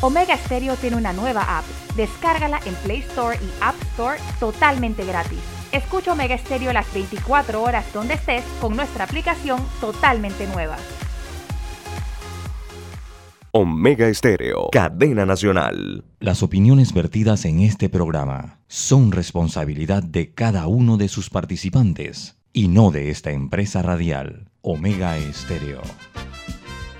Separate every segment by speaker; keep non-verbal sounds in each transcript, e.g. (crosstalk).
Speaker 1: Omega Stereo tiene una nueva app. Descárgala en Play Store y App Store totalmente gratis. Escucha Omega Stereo las 24 horas donde estés con nuestra aplicación totalmente nueva.
Speaker 2: Omega Estéreo, cadena nacional.
Speaker 3: Las opiniones vertidas en este programa son responsabilidad de cada uno de sus participantes y no de esta empresa radial, Omega Estéreo.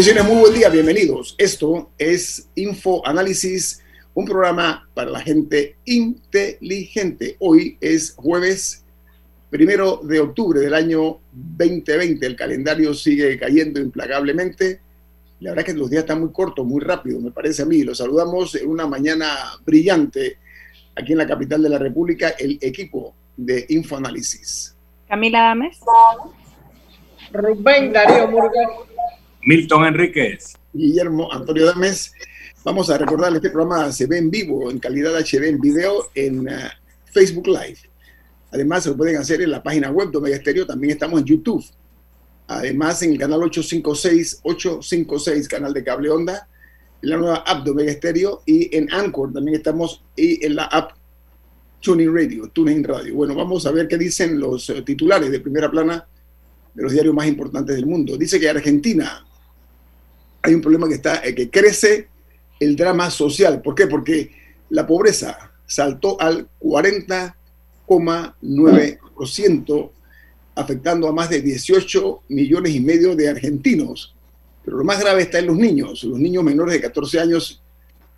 Speaker 4: Señoras muy buen día, bienvenidos. Esto es Info Análisis, un programa para la gente inteligente. Hoy es jueves primero de octubre del año 2020. El calendario sigue cayendo implacablemente. La verdad es que los días están muy cortos, muy rápidos, me parece a mí. Los saludamos en una mañana brillante aquí en la capital de la República, el equipo de Infoanálisis.
Speaker 1: Camila Dames.
Speaker 5: Rubén Darío Murga.
Speaker 6: Milton Enríquez.
Speaker 4: Guillermo Antonio Dames. Vamos a recordarle, este programa se ve en vivo, en calidad HD, en video, en uh, Facebook Live. Además, se lo pueden hacer en la página web de Omega Estéreo. También estamos en YouTube. Además, en el canal 856, 856, canal de cable onda, en la nueva app de Omega Estéreo y en Anchor también estamos y en la app Tuning Radio, Tuning Radio. Bueno, vamos a ver qué dicen los eh, titulares de primera plana de los diarios más importantes del mundo. Dice que Argentina hay un problema que, está, eh, que crece el drama social. ¿Por qué? Porque la pobreza saltó al 40,9%, afectando a más de 18 millones y medio de argentinos. Pero lo más grave está en los niños. Los niños menores de 14 años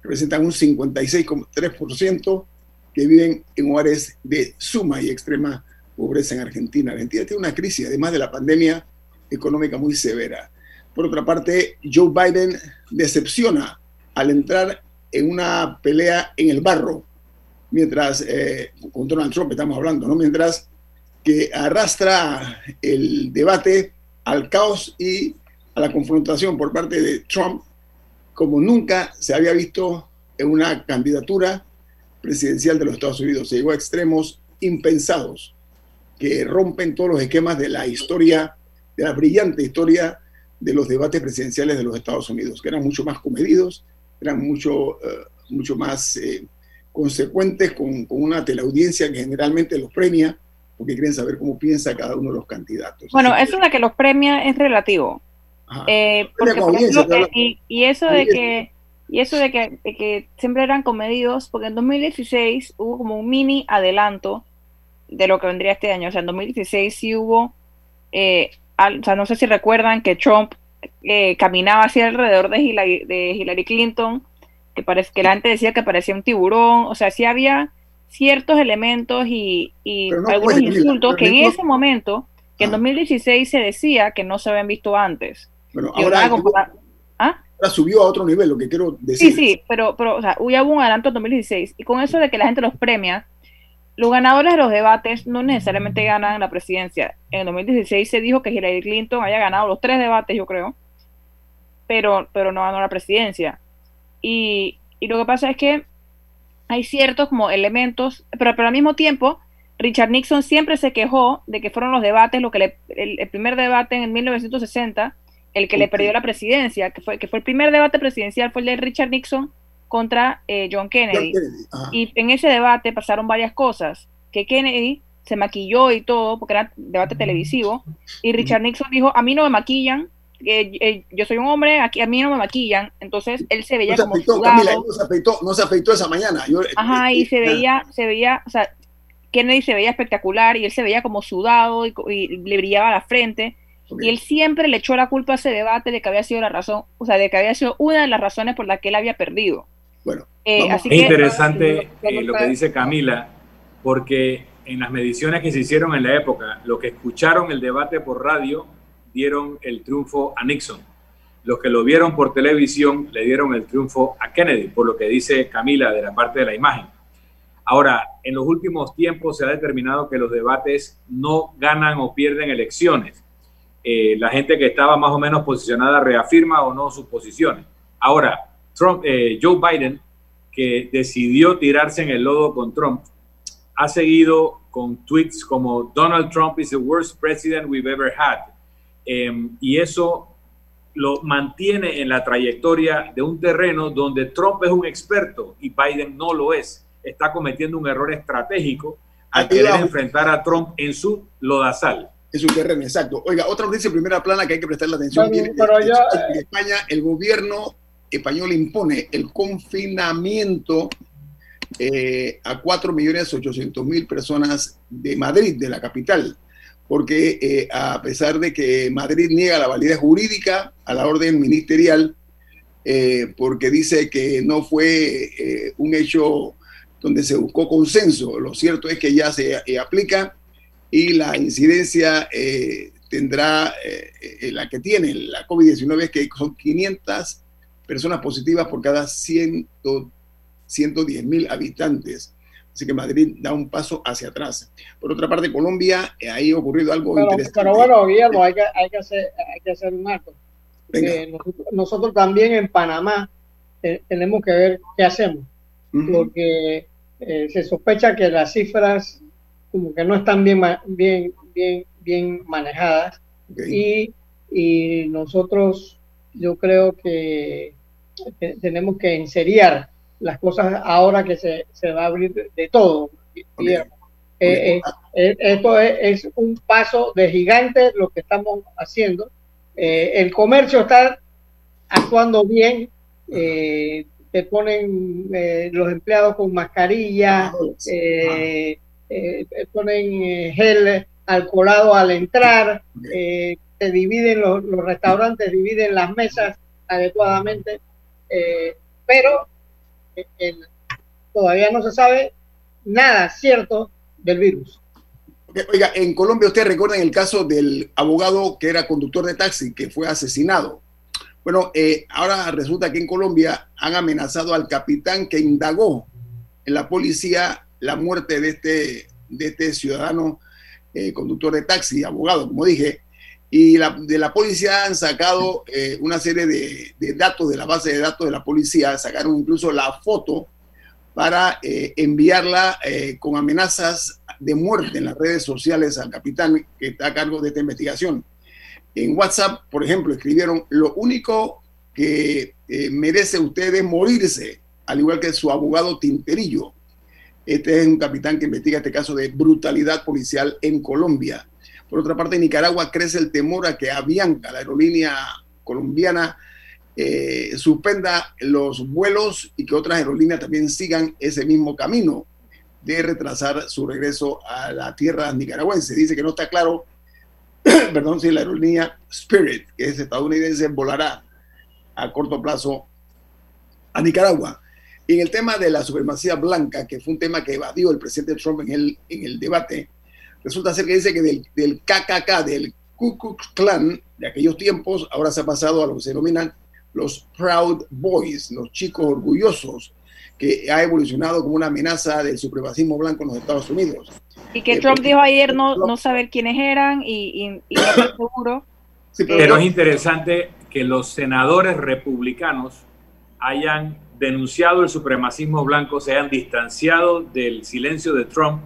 Speaker 4: representan un 56,3% que viven en hogares de suma y extrema pobreza en Argentina. Argentina tiene una crisis, además de la pandemia económica muy severa. Por otra parte, Joe Biden decepciona al entrar en una pelea en el barro, mientras, eh, con Donald Trump estamos hablando, ¿no? Mientras que arrastra el debate al caos y a la confrontación por parte de Trump, como nunca se había visto en una candidatura presidencial de los Estados Unidos. Se llegó a extremos impensados que rompen todos los esquemas de la historia, de la brillante historia de los debates presidenciales de los Estados Unidos, que eran mucho más comedidos, eran mucho, eh, mucho más eh, consecuentes con, con, una teleaudiencia que generalmente los premia porque quieren saber cómo piensa cada uno de los candidatos.
Speaker 1: Bueno, eso de que los premia es relativo. Eh, porque, y, y, eso de que y eso de que, de que siempre eran comedidos, porque en 2016 hubo como un mini adelanto de lo que vendría este año. O sea, en 2016 sí hubo eh, o sea, no sé si recuerdan que Trump eh, caminaba hacia alrededor de Hillary, de Hillary Clinton, que, parece, que la gente decía que parecía un tiburón, o sea, sí había ciertos elementos y, algunos insultos que en ese momento, que en 2016 ah. se decía que no se habían visto antes.
Speaker 4: Bueno, ahora, ¿Ah? ahora, subió a otro nivel, lo que quiero decir.
Speaker 1: Sí, sí, pero, pero o sea, hubo un adelanto en 2016 y con eso de que la gente los premia, los ganadores de los debates no necesariamente ganan la presidencia. En el 2016 se dijo que Hillary Clinton haya ganado los tres debates, yo creo, pero, pero no ganó la presidencia. Y, lo que pasa es que hay ciertos como elementos, pero, pero al mismo tiempo, Richard Nixon siempre se quejó de que fueron los debates, lo que le, el, primer debate en 1960, el que le perdió la presidencia, que fue, que fue el primer debate presidencial, fue el de Richard Nixon contra eh, John Kennedy. y en ese debate pasaron varias cosas, que Kennedy se maquilló y todo, porque era debate televisivo, y Richard Nixon dijo, a mí no me maquillan, eh, yo soy un hombre, aquí a mí no me maquillan, entonces él se veía como
Speaker 4: sudado. no, se afeitó, esa mañana.
Speaker 1: Ajá, y se veía, se veía, o sea, Kennedy se veía espectacular y él se veía como sudado y, le brillaba la frente. Y él siempre le echó la culpa a ese debate de que había sido la razón, o sea, de que había sido una de las razones por las que él había perdido.
Speaker 4: Bueno,
Speaker 6: eh, es interesante eh, lo que dice Camila, porque en las mediciones que se hicieron en la época, los que escucharon el debate por radio dieron el triunfo a Nixon. Los que lo vieron por televisión le dieron el triunfo a Kennedy, por lo que dice Camila de la parte de la imagen. Ahora, en los últimos tiempos se ha determinado que los debates no ganan o pierden elecciones. Eh, la gente que estaba más o menos posicionada reafirma o no sus posiciones. Ahora, Trump, eh, Joe Biden, que decidió tirarse en el lodo con Trump, ha seguido con tweets como Donald Trump is the worst president we've ever had. Em, y eso lo mantiene en la trayectoria de un terreno donde Trump es un experto y Biden no lo es. Está cometiendo un error estratégico al querer enfrentar a Trump en su lodazal.
Speaker 4: En su terreno, exacto. Oiga, otra noticia primera plana que hay que prestarle atención. pero en España, el gobierno español impone el confinamiento eh, a 4.800.000 personas de Madrid, de la capital, porque eh, a pesar de que Madrid niega la validez jurídica a la orden ministerial, eh, porque dice que no fue un hecho donde se buscó consenso, lo cierto es que ya se aplica y la incidencia tendrá la que tiene la COVID-19, es que son 500 personas positivas por cada 100 110 mil habitantes. Así que Madrid da un paso hacia atrás. Por otra parte, Colombia, eh, ahí ha ocurrido algo interesante.
Speaker 5: Pero bueno, Guillermo, hay que, hay que, hacer, hay que hacer un acto. nosotros, también en Panamá tenemos que ver qué hacemos, porque eh, se sospecha que las cifras como que no están bien, bien, bien, bien manejadas y, y nosotros yo creo que tenemos que enseriar las cosas ahora que se, se va a abrir de, todo. Eh, eh, eh, esto es, un paso de gigante lo que estamos haciendo. el comercio está actuando bien. te ponen los empleados con mascarilla, ponen gel alcoholado al entrar, te dividen los, los, restaurantes, dividen las mesas adecuadamente, pero todavía no se sabe nada cierto del virus.
Speaker 4: Oiga, en Colombia ustedes recuerdan el caso del abogado que era conductor de taxi que fue asesinado. Bueno, eh, ahora resulta que en Colombia han amenazado al capitán que indagó en la policía la muerte de este, de este ciudadano eh, conductor de taxi, abogado, como dije, y de la policía han sacado eh, una serie de, datos de la base de datos de la policía, sacaron incluso la foto para eh, enviarla eh, con amenazas de muerte en las redes sociales al capitán que está a cargo de esta investigación. En WhatsApp, por ejemplo, escribieron, lo único que merece usted es morirse, al igual que su abogado Tinterillo. Este es un capitán que investiga este caso de brutalidad policial en Colombia. Por otra parte, en Nicaragua crece el temor a que Avianca, la aerolínea colombiana, eh, suspenda los vuelos y que otras aerolíneas también sigan ese mismo camino de retrasar su regreso a la tierra nicaragüense. Dice que no está claro, (clears throat) perdón, si la aerolínea Spirit, que es estadounidense, volará a corto plazo a Nicaragua. Y en el tema de la supremacía blanca, que fue un tema que evadió el presidente Trump en el, en el debate, Resulta ser que dice que del, KKK, del Ku Klux Klan de aquellos tiempos, ahora se ha pasado a lo que se denominan los Proud Boys, los chicos orgullosos, que ha evolucionado como una amenaza del supremacismo blanco en los Estados Unidos.
Speaker 1: Y que eh, Trump dijo ayer no, no saber quiénes eran y, y, no estoy seguro.
Speaker 6: pero es interesante que los senadores republicanos hayan denunciado el supremacismo blanco, se hayan distanciado del silencio de Trump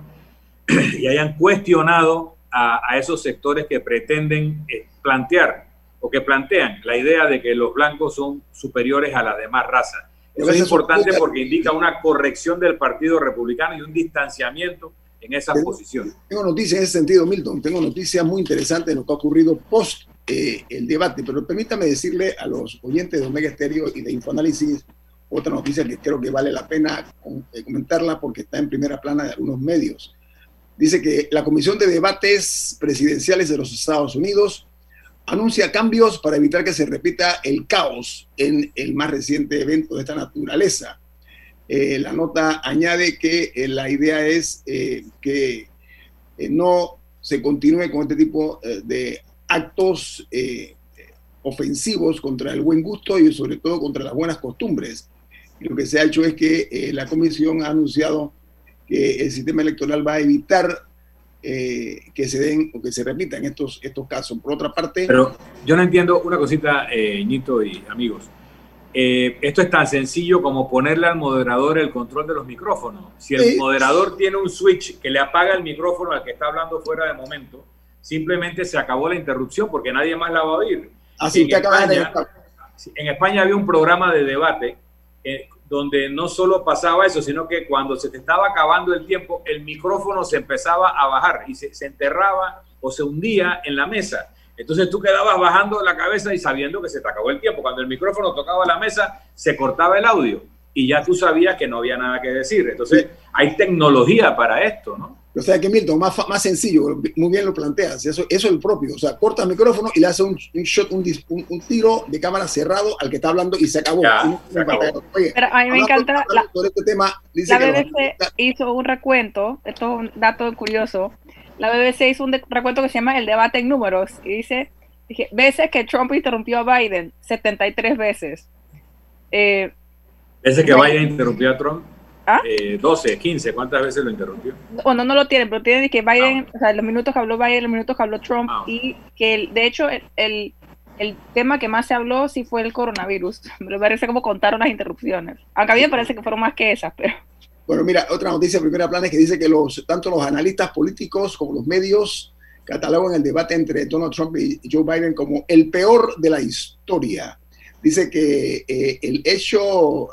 Speaker 6: y hayan cuestionado a, esos sectores que pretenden eh, plantear o que plantean la idea de que los blancos son superiores a las demás razas. Eso es importante porque indica una corrección del Partido Republicano y un distanciamiento en esa posición.
Speaker 4: Tengo noticias en ese sentido, Milton. Tengo noticias muy interesantes de lo que ha ocurrido post eh, el debate, pero permítame decirle a los oyentes de Omega Estéreo y de Infoanálisis otra noticia que creo que vale la pena eh, comentarla porque está en primera plana de algunos medios dice que la Comisión de Debates Presidenciales de los Estados Unidos anuncia cambios para evitar que se repita el caos en el más reciente evento de esta naturaleza. Eh, la nota añade que eh, la idea es que no se continúe con este tipo de actos ofensivos contra el buen gusto y sobre todo contra las buenas costumbres. lo que se ha hecho es que la comisión ha anunciado que el sistema electoral va a evitar eh, que se den o que se repitan estos, estos casos. Por otra parte...
Speaker 6: Pero yo no entiendo una cosita, eh, Ñito y amigos. Eh, esto es tan sencillo como ponerle al moderador el control de los micrófonos. Si el moderador tiene un switch que le apaga el micrófono al que está hablando fuera de momento, simplemente se acabó la interrupción porque nadie más la va a oír.
Speaker 4: Así que acaba de...
Speaker 6: En España había un programa de debate donde no solo pasaba eso, sino que cuando se te estaba acabando el tiempo, el micrófono se empezaba a bajar y se, enterraba o se hundía en la mesa. Entonces tú quedabas bajando la cabeza y sabiendo que se te acabó el tiempo. Cuando el micrófono tocaba la mesa, se cortaba el audio y ya tú sabías que no había nada que decir. Entonces hay tecnología para esto, ¿no?
Speaker 4: O sea que Milton, más, más sencillo, muy bien lo planteas, eso, eso es el propio, o sea, corta el micrófono y le hace un, shot, un, un, tiro de cámara cerrado al que está hablando y se acabó.
Speaker 1: Pero a mí me encanta, la, este tema, la BBC hizo un recuento, esto es un dato curioso, la BBC hizo un recuento que se llama el debate en números y dice, dije, veces que Trump interrumpió a Biden, 73 veces.
Speaker 6: Eh, veces que Biden interrumpió a Trump. 12, ¿Ah? 15, eh, ¿cuántas veces lo interrumpió?
Speaker 1: Bueno, no lo tienen, pero tienen que Biden, ah. o sea, los minutos que habló Biden, los minutos que habló Trump, ah. y que de hecho el, el, tema que más se habló sí fue el coronavirus. (laughs) Me parece como contaron las interrupciones. Aunque a mí me parece que fueron más que esas, pero... (laughs)
Speaker 4: Bueno, mira, otra noticia primera plana es que dice que los, tanto los analistas políticos como los medios catalogan el debate entre Donald Trump y Joe Biden como el peor de la historia. Dice que eh, el hecho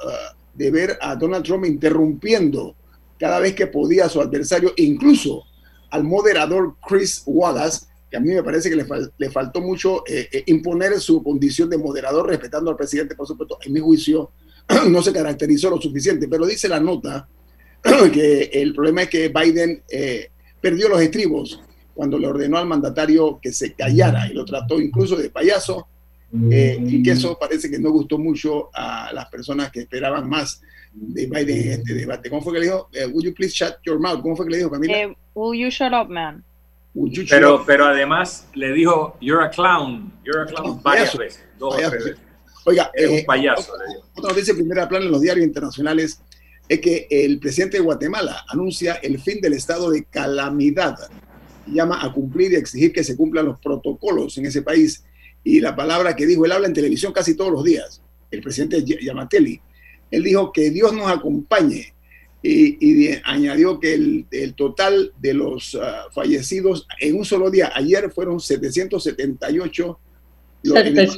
Speaker 4: de ver a Donald Trump interrumpiendo cada vez que podía a su adversario, incluso al moderador Chris Wallace, que a mí me parece que le, faltó mucho eh, eh, imponer su condición de moderador, respetando al presidente, por supuesto, en mi juicio, (clears throat) no se caracterizó lo suficiente, pero dice la nota (clears throat) que el problema es que Biden eh, perdió los estribos cuando le ordenó al mandatario que se callara y lo trató incluso de payaso eh, y que eso parece que no gustó mucho a las personas que esperaban más de Biden en este debate. ¿Cómo fue que le dijo? Eh, would you please shut your mouth? ¿Cómo fue que le dijo Camila?
Speaker 1: Eh, will you shut up, man?
Speaker 6: pero, pero además le dijo, you're a clown, you're a clown varias veces, dos veces.
Speaker 4: Oiga, es un payaso. otra noticia de primera plana en los diarios internacionales es que el presidente de Guatemala anuncia el fin del estado de calamidad. Llama a cumplir y exigir que se cumplan los protocolos en ese país y la palabra que dijo, él habla en televisión casi todos los días, el presidente Yamatelli, él dijo que Dios nos acompañe y, añadió que el, total de los ah, fallecidos en un solo día, ayer fueron 778 los,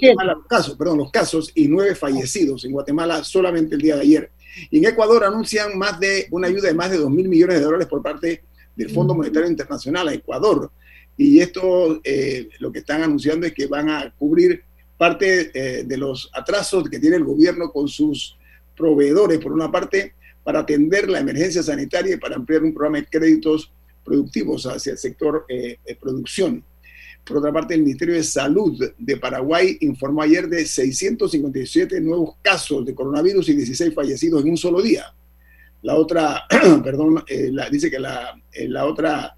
Speaker 4: casos, perdón, los casos y nueve fallecidos en Guatemala solamente el día de ayer. Y en Ecuador anuncian más de una ayuda de más de 2 mil millones de dólares por parte del Fondo Monetario Internacional a Ecuador y esto eh, lo que están anunciando es que van a cubrir parte eh, de los atrasos que tiene el gobierno con sus proveedores, por una parte, para atender la emergencia sanitaria y para ampliar un programa de créditos productivos hacia el sector eh, producción. Por otra parte, el Ministerio de Salud de Paraguay informó ayer de 657 nuevos casos de coronavirus y 16 fallecidos en un solo día. La otra, (clears throat) perdón, dice que la, la otra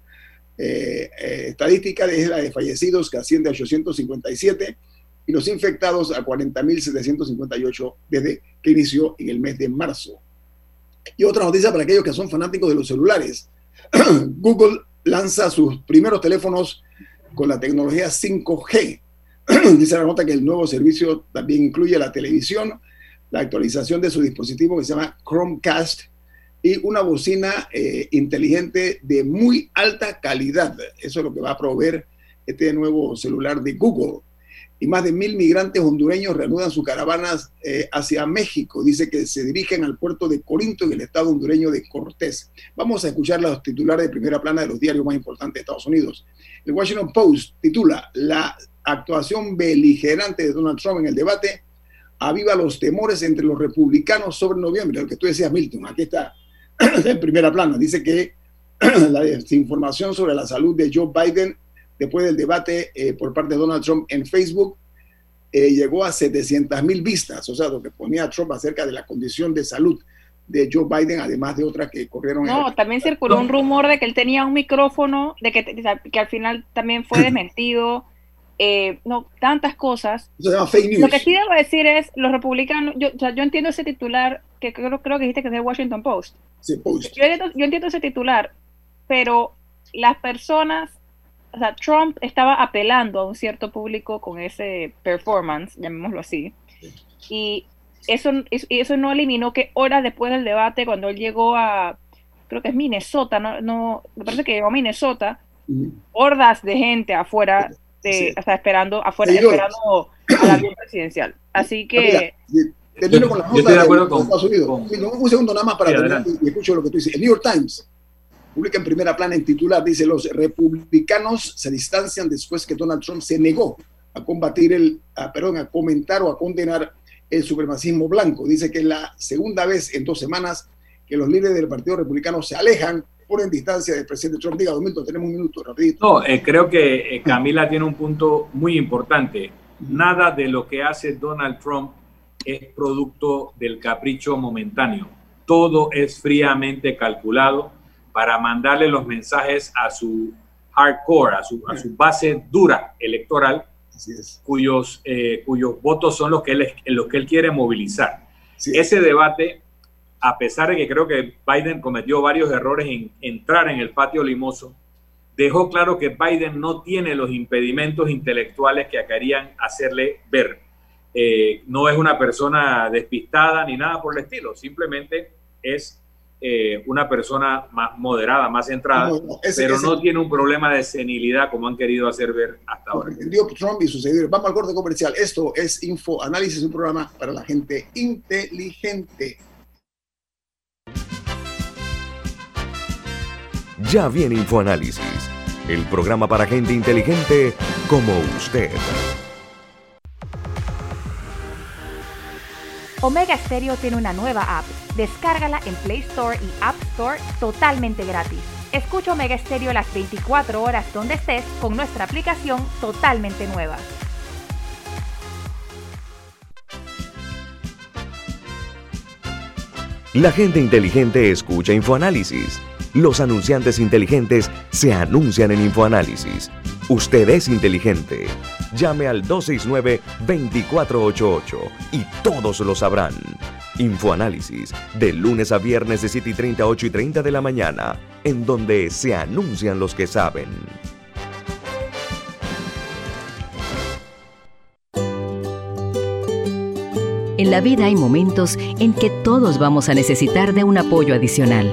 Speaker 4: eh, estadística es la de fallecidos que asciende a 857 y los infectados a 40.758 desde que inició en el mes de marzo. Y otra noticia para aquellos que son fanáticos de los celulares. (clears throat) Google lanza sus primeros teléfonos con la tecnología 5G. (clears throat) Dice la nota que el nuevo servicio también incluye la televisión, la actualización de su dispositivo que se llama Chromecast y una bocina eh, inteligente de muy alta calidad. Eso es lo que va a proveer este nuevo celular de Google. Y más de mil migrantes hondureños reanudan sus caravanas eh, hacia México. Dice que se dirigen al puerto de Corinto en el estado hondureño de Cortés. Vamos a escuchar los titulares de primera plana de los diarios más importantes de Estados Unidos. El Washington Post titula La actuación beligerante de Donald Trump en el debate aviva los temores entre los republicanos sobre noviembre. Lo que tú decías, Milton, aquí está (clears throat) en primera plana. Dice que (clears throat) la desinformación sobre la salud de Joe Biden después del debate eh, por parte de Donald Trump en Facebook eh, llegó a 700 mil vistas, o sea, lo que ponía Trump acerca de la condición de salud de Joe Biden, además de otras que corrieron.
Speaker 1: No, también circuló un rumor de que él tenía un micrófono, de que, que al final también fue (clears throat) desmentido. Eh, no, tantas cosas.
Speaker 4: Eso se fake news.
Speaker 1: Lo que sí debo decir es, los republicanos, yo, yo entiendo ese titular, que creo, creo que dijiste que es de Washington Post.
Speaker 4: Sí, Post.
Speaker 1: Yo, yo entiendo ese titular, pero las personas, o sea, Trump estaba apelando a un cierto público con ese performance, llamémoslo así, y eso, eso no eliminó que horas después del debate, cuando él llegó a, creo que es Minnesota, no, no me parece que llegó a Minnesota, hordas de gente afuera, de, o sea, esperando, afuera, esperando al avión presidencial. Así que...
Speaker 4: Termino con la nota yo estoy de acuerdo con, Estados Unidos. Con, un segundo nada más para terminar y escucho lo que tú dices. El New York Times publica en primera plana en titular, dice, los republicanos se distancian después que Donald Trump se negó a combatir el, a, perdón, a comentar o a condenar el supremacismo blanco. Dice que es la segunda vez en dos semanas que los líderes del Partido Republicano se alejan, ponen distancia del presidente Trump. Diga, Domingos, tenemos un minuto, rapidito.
Speaker 6: No, eh, creo que eh, Camila tiene un punto muy importante. Nada de lo que hace Donald Trump es producto del capricho momentáneo. Todo es fríamente calculado para mandarle los mensajes a su hardcore, a su, a su base dura electoral, Cuyos, eh, cuyos votos son los que él, los que él quiere movilizar. Ese debate, a pesar de que creo que Biden cometió varios errores en entrar en el patio limoso, dejó claro que Biden no tiene los impedimentos intelectuales que querían hacerle ver. Eh, no es una persona despistada ni nada por el estilo, simplemente es eh, una persona más moderada, más centrada, pero no tiene un problema de senilidad como han querido hacer ver hasta ahora.
Speaker 4: Trump y seguidores. Vamos al corte comercial. Esto es Info Análisis, un programa para la gente inteligente.
Speaker 2: Ya viene Infoanálisis, el programa para gente inteligente como usted.
Speaker 7: Omega Stereo tiene una nueva app. Descárgala en Play Store y App Store totalmente gratis. Escucha Omega Stereo las 24 horas donde estés con nuestra aplicación totalmente nueva.
Speaker 2: La gente inteligente escucha InfoAnálisis. Los anunciantes inteligentes se anuncian en InfoAnálisis. Usted es inteligente. Llame al 269-2488 y todos lo sabrán. Infoanálisis, de lunes a viernes de 7 y 30, 8 y 30 de la mañana, en donde se anuncian los que saben.
Speaker 8: En la vida hay momentos en que todos vamos a necesitar de un apoyo adicional.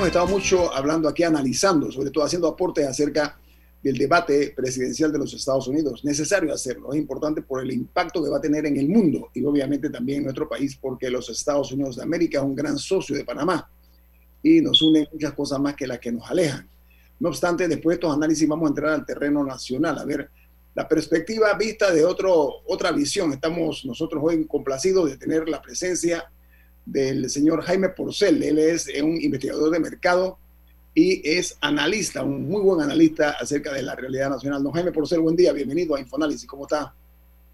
Speaker 4: Hemos estado mucho hablando aquí, analizando, sobre todo haciendo aportes acerca del debate presidencial de los Estados Unidos. Necesario hacerlo, es importante por el impacto que va a tener en el mundo y obviamente también en nuestro país, porque los Estados Unidos de América es un gran socio de Panamá y nos une muchas cosas más que las que nos alejan. No obstante, después de estos análisis vamos a entrar al terreno nacional, a ver la perspectiva vista de otro, otra visión. Estamos nosotros hoy complacidos de tener la presencia del señor Jaime Porcel. Él es un investigador de mercado y es analista, un muy buen analista acerca de la realidad nacional. Don Jaime Porcel, buen día, bienvenido a Infoanálisis, ¿cómo está?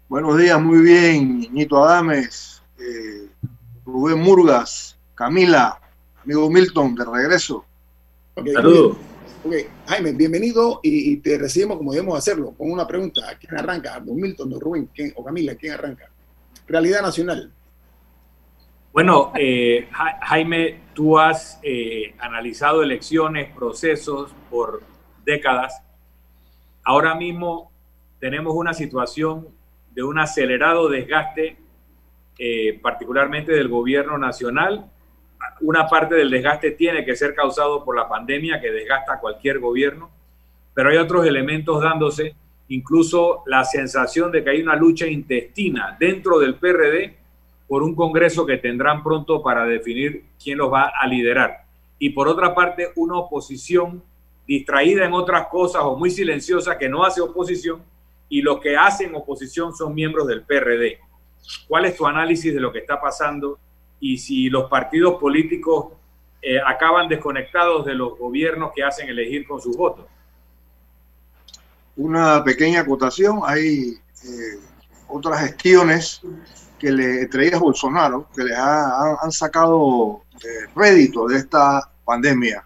Speaker 9: Buenos días, muy bien, Ñito Adames, eh, Rubén Murgas, Camila, amigo Milton, de regreso.
Speaker 6: Saludos.
Speaker 4: Jaime, bienvenido y, te recibimos como debemos hacerlo, con una pregunta. ¿Quién arranca? ¿Don Milton, don Rubén o Camila? ¿Quién arranca? Realidad nacional.
Speaker 6: Bueno, eh, Jaime, tú has eh, analizado elecciones, procesos por décadas. Ahora mismo tenemos una situación de un acelerado desgaste, eh, particularmente del gobierno nacional. Una parte del desgaste tiene que ser causado por la pandemia que desgasta a cualquier gobierno, pero hay otros elementos dándose, incluso la sensación de que hay una lucha intestina dentro del PRD por un Congreso que tendrán pronto para definir quién los va a liderar. Y por otra parte, una oposición distraída en otras cosas o muy silenciosa que no hace oposición y los que hacen oposición son miembros del PRD. ¿Cuál es tu análisis de lo que está pasando y si los partidos políticos eh, acaban desconectados de los gobiernos que hacen elegir con sus votos?
Speaker 9: Una pequeña acotación, hay eh, otras gestiones que le traía Bolsonaro, que le han sacado eh, rédito de esta pandemia.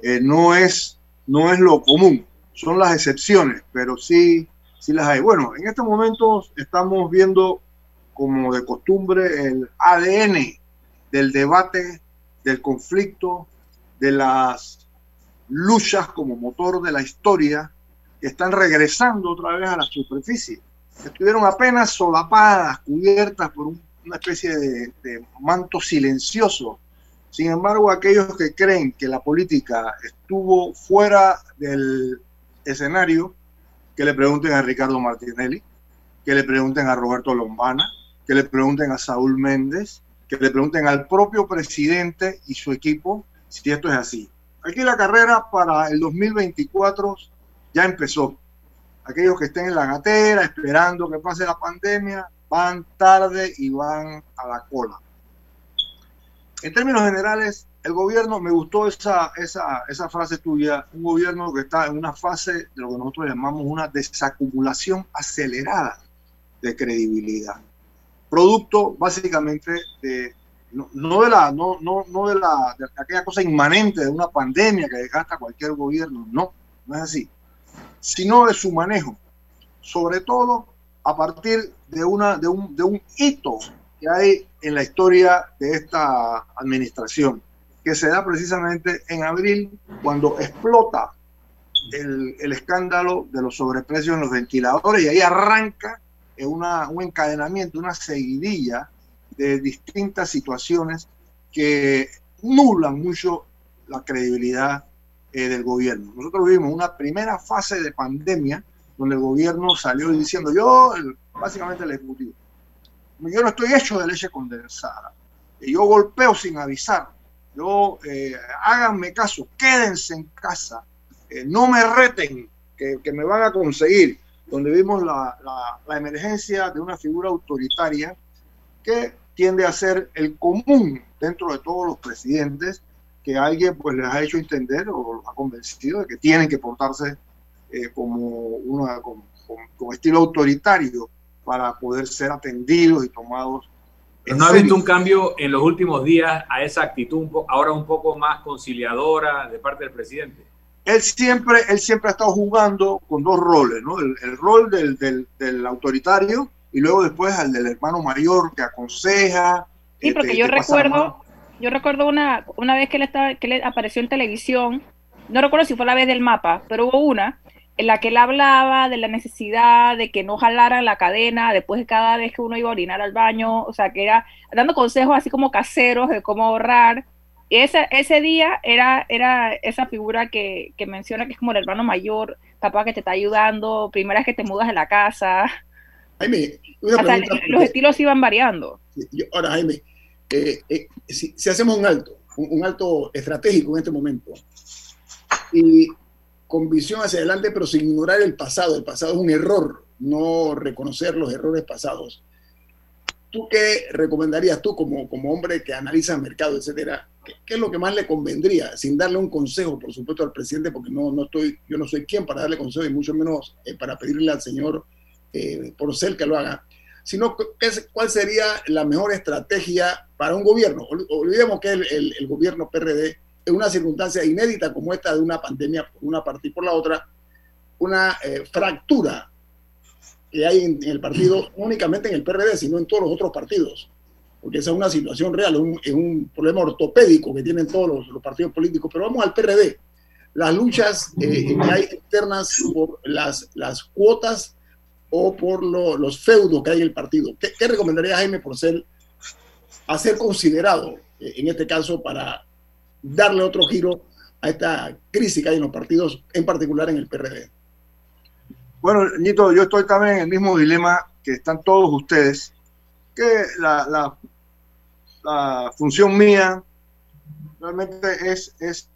Speaker 9: Eh, no, es, no es lo común, son las excepciones, pero sí, sí las hay. Bueno, en estos momentos estamos viendo, como de costumbre, el ADN del debate, del conflicto, de las luchas como motor de la historia, que están regresando otra vez a la superficie estuvieron apenas solapadas, cubiertas por una especie de, manto silencioso. Sin embargo, aquellos que creen que la política estuvo fuera del escenario, que le pregunten a Ricardo Martinelli, que le pregunten a Roberto Lombana, que le pregunten a Saúl Méndez, que le pregunten al propio presidente y su equipo si esto es así. Aquí la carrera para el 2024 ya empezó aquellos que estén en la gatera esperando que pase la pandemia, van tarde y van a la cola. En términos generales, el gobierno, me gustó esa, esa, esa frase tuya, un gobierno que está en una fase de lo que nosotros llamamos una desacumulación acelerada de credibilidad. Producto básicamente de, no, de la, no, no, no de la, de aquella cosa inmanente de una pandemia que desgasta cualquier gobierno, no, no es así sino de su manejo, sobre todo a partir de, una, de, un, de un hito que hay en la historia de esta administración, que se da precisamente en abril, cuando explota el, el escándalo de los sobreprecios en los ventiladores y ahí arranca una, un encadenamiento, una seguidilla de distintas situaciones que nulan mucho la credibilidad eh, del gobierno. Nosotros vivimos una primera fase de pandemia donde el gobierno salió diciendo, yo, básicamente el ejecutivo, yo no estoy hecho de leche condensada, yo golpeo sin avisar, yo, eh, háganme caso, quédense en casa, eh, no me reten, que, me van a conseguir, donde vimos la, la emergencia de una figura autoritaria que tiende a ser el común dentro de todos los presidentes que alguien pues les ha hecho entender o ha convencido de que tienen que portarse eh, como una con, estilo autoritario para poder ser atendidos y tomados.
Speaker 6: ¿No ha visto un cambio en los últimos días a esa actitud ahora un poco más conciliadora de parte del presidente?
Speaker 9: Él siempre, él siempre ha estado jugando con dos roles, ¿no? El, rol del, del, del, autoritario y luego después al del hermano mayor que aconseja.
Speaker 1: Sí, porque yo recuerdo, yo recuerdo una, una vez que él, estaba, que él apareció en televisión, no recuerdo si fue la vez del mapa, pero hubo una en la que él hablaba de la necesidad de que no jalaran la cadena después de cada vez que uno iba a orinar al baño, o sea, que era dando consejos así como caseros de cómo ahorrar. Y ese, ese día era, era esa figura que, que menciona que es como el hermano mayor, capaz que te está ayudando, primera vez que te mudas de la casa.
Speaker 4: Jaime,
Speaker 1: los estilos iban variando.
Speaker 4: ahora, Jaime, eh, eh, si, hacemos un alto, un, alto estratégico en este momento, y con visión hacia adelante, pero sin ignorar el pasado, el pasado es un error, no reconocer los errores pasados. ¿Tú qué recomendarías tú como, como hombre que analiza el mercado, etcétera? ¿Qué, es lo que más le convendría? Sin darle un consejo, por supuesto, al presidente, porque no, no estoy, yo no soy quien para darle consejo y mucho menos eh, para pedirle al señor por ser que lo haga sino cuál sería la mejor estrategia para un gobierno. Olvidemos que el, el, gobierno PRD, en una circunstancia inédita como esta de una pandemia por una parte y por la otra, una eh, fractura que hay en, el partido, (clears throat) no únicamente en el PRD, sino en todos los otros partidos. porque esa es una situación real, es un problema ortopédico que tienen todos los, partidos políticos. Pero vamos al PRD. Las luchas eh, que hay internas por las, las cuotas o por los feudos que hay en el partido. ¿Qué, qué recomendaría Jaime por ser, a ser considerado eh, en este caso para darle otro giro a esta crisis que hay en los partidos, en particular en el PRD?
Speaker 9: Bueno, Nito, yo estoy también en el mismo dilema que están todos ustedes, que la, la, función mía realmente es, es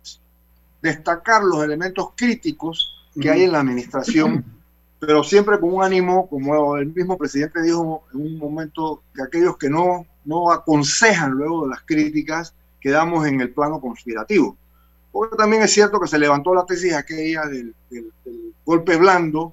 Speaker 9: destacar los elementos críticos que hay en la administración, (clears throat) pero siempre con un ánimo, como el mismo presidente dijo en un momento, que aquellos que no, no aconsejan luego de las críticas quedamos en el plano conspirativo. Porque también es cierto que se levantó la tesis aquella del, del golpe blando,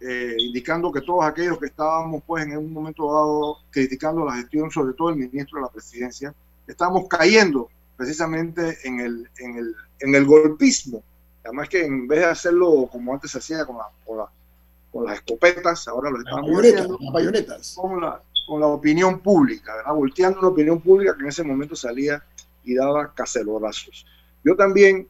Speaker 9: eh, indicando que todos aquellos que estábamos pues en un momento dado criticando la gestión, sobre todo el ministro de la presidencia, estamos cayendo precisamente en el, en el, en el golpismo. Además que en vez de hacerlo como antes se hacía con, la, con, la, con las escopetas, ahora lo estamos haciendo con la, con la opinión pública, ¿verdad? volteando una opinión pública que en ese momento salía y daba cacerolazos. Yo también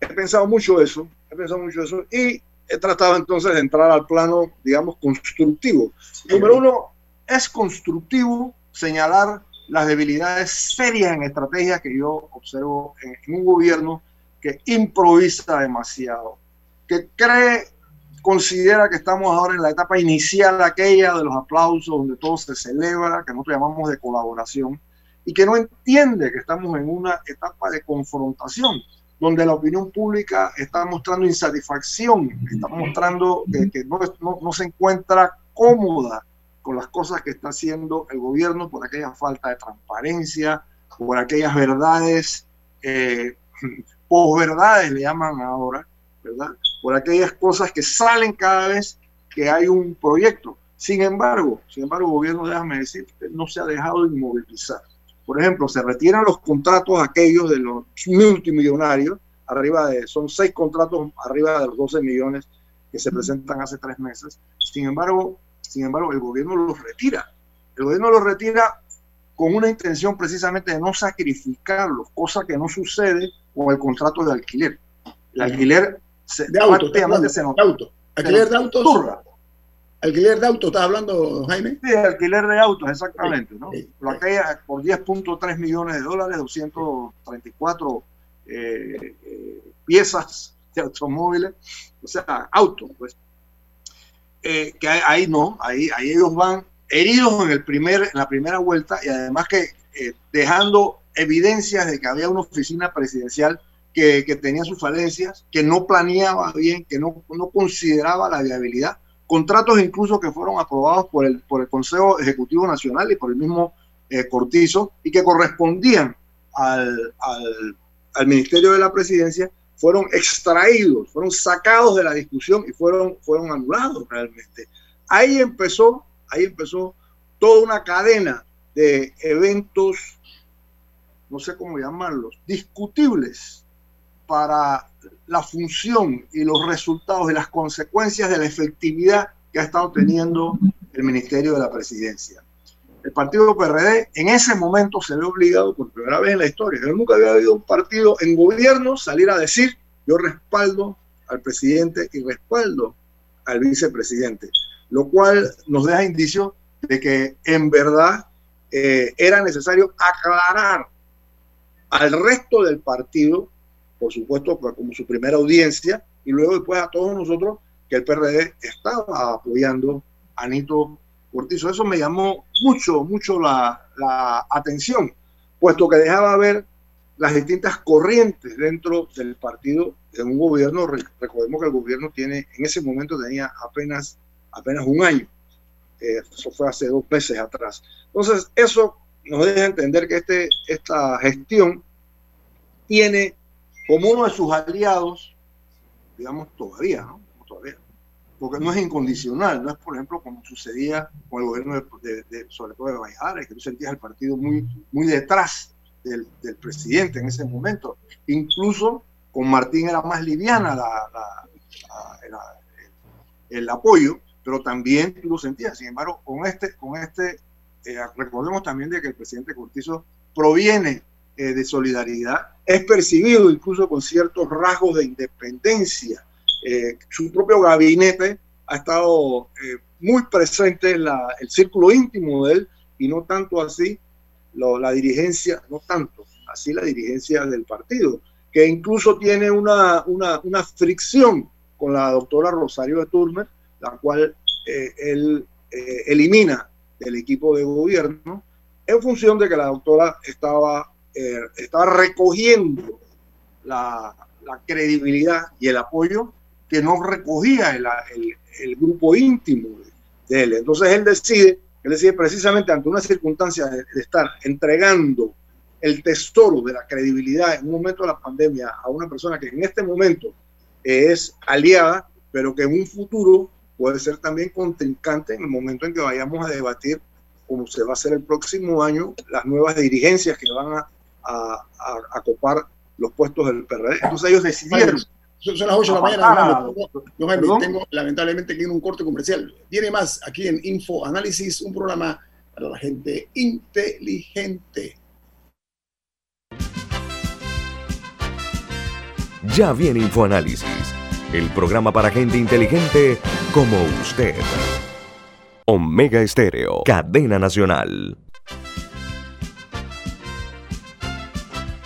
Speaker 9: he pensado mucho eso, he pensado mucho eso y he tratado entonces de entrar al plano, digamos, constructivo. Número uno, es constructivo señalar las debilidades serias en estrategia que yo observo en, un gobierno que improvisa demasiado, que cree, considera que estamos ahora en la etapa inicial aquella de los aplausos, donde todo se celebra, que nosotros llamamos de colaboración, y que no entiende que estamos en una etapa de confrontación donde la opinión pública está mostrando insatisfacción, está mostrando que, no, no, se encuentra cómoda con las cosas que está haciendo el gobierno por aquella falta de transparencia, por aquellas verdades, eh, (laughs) posverdades le llaman ahora, ¿verdad? Por aquellas cosas que salen cada vez que hay un proyecto. Sin embargo, sin embargo, el gobierno, déjame decir, no se ha dejado inmovilizar. Por ejemplo, se retiran los contratos aquellos de los multimillonarios, arriba de, son seis contratos arriba de los 12 millones que se presentan hace tres meses. Sin embargo, sin embargo, el gobierno los retira. El gobierno los retira con una intención precisamente de no sacrificarlos, cosa que no sucede con el contrato de alquiler. El alquiler
Speaker 4: se, de auto, de auto. Alquiler de autos. ¿Alquiler de autos estás hablando, Jaime?
Speaker 9: Sí, alquiler de autos, exactamente. ¿no? Por, aquella, por 10.3 millones de dólares, 234 eh, eh, piezas de automóviles, o sea, autos, pues. Eh, que ahí, no, ahí, ahí ellos van heridos en, el primer, en la primera vuelta y además que dejando evidencias de que había una oficina presidencial que, tenía sus falencias, que no planeaba bien, que no, no consideraba la viabilidad contratos incluso que fueron aprobados por el, por el Consejo Ejecutivo Nacional y por el mismo eh, Cortizo y que correspondían al, al, al, Ministerio de la Presidencia, fueron extraídos, fueron sacados de la discusión y fueron, fueron anulados realmente. Ahí empezó, ahí empezó toda una cadena de eventos, no sé cómo llamarlos, discutibles para la función y los resultados y las consecuencias de la efectividad que ha estado teniendo el Ministerio de la Presidencia. El partido PRD en ese momento se ve obligado por primera vez en la historia. Yo nunca había habido un partido en gobierno salir a decir yo respaldo al presidente y respaldo al vicepresidente, lo cual nos deja indicio de que en verdad eh, era necesario aclarar al resto del partido por supuesto, como su primera audiencia, y luego después a todos nosotros que el PRD estaba apoyando a Anito Cortizo. Eso me llamó mucho, mucho la, la atención, puesto que dejaba ver las distintas corrientes dentro del partido de un gobierno. Recordemos que el gobierno tiene, en ese momento tenía apenas, apenas un año. Eh, eso fue hace dos meses atrás. Entonces, eso nos deja entender que este, esta gestión tiene como uno de sus aliados, digamos todavía, ¿no? Todavía, porque no es incondicional, no es por ejemplo como sucedía con el gobierno de, sobre todo de Bayares, que tú sentías el partido muy, muy detrás del, presidente en ese momento. Incluso con Martín era más liviana la, el, apoyo, pero también tú lo sentías. Sin embargo, con este, con este eh, recordemos también de que el presidente Cortizo proviene eh, de solidaridad, es percibido incluso con ciertos rasgos de independencia. Eh, su propio gabinete ha estado muy presente en el círculo íntimo de él y no tanto así la dirigencia, no tanto así la dirigencia del partido, que incluso tiene una, una, una fricción con la doctora Rosario de Turner, la cual él elimina del equipo de gobierno en función de que la doctora estaba, eh, estaba recogiendo la, credibilidad y el apoyo que no recogía el, grupo íntimo de, él. Entonces él decide, él decide precisamente ante una circunstancia de, estar entregando el tesoro de la credibilidad en un momento de la pandemia a una persona que en este momento es aliada, pero que en un futuro puede ser también contrincante en el momento en que vayamos a debatir cómo se va a hacer el próximo año las nuevas dirigencias que van a, a, copar los puestos del PRD. Entonces ellos decidieron.
Speaker 4: Son, las 8 de la mañana. Tengo, tengo, lamentablemente que ir un corte comercial. Viene más aquí en Info Análisis, un programa para la gente inteligente.
Speaker 2: Ya viene Infoanálisis el programa para gente inteligente como usted. Omega Estéreo, cadena nacional.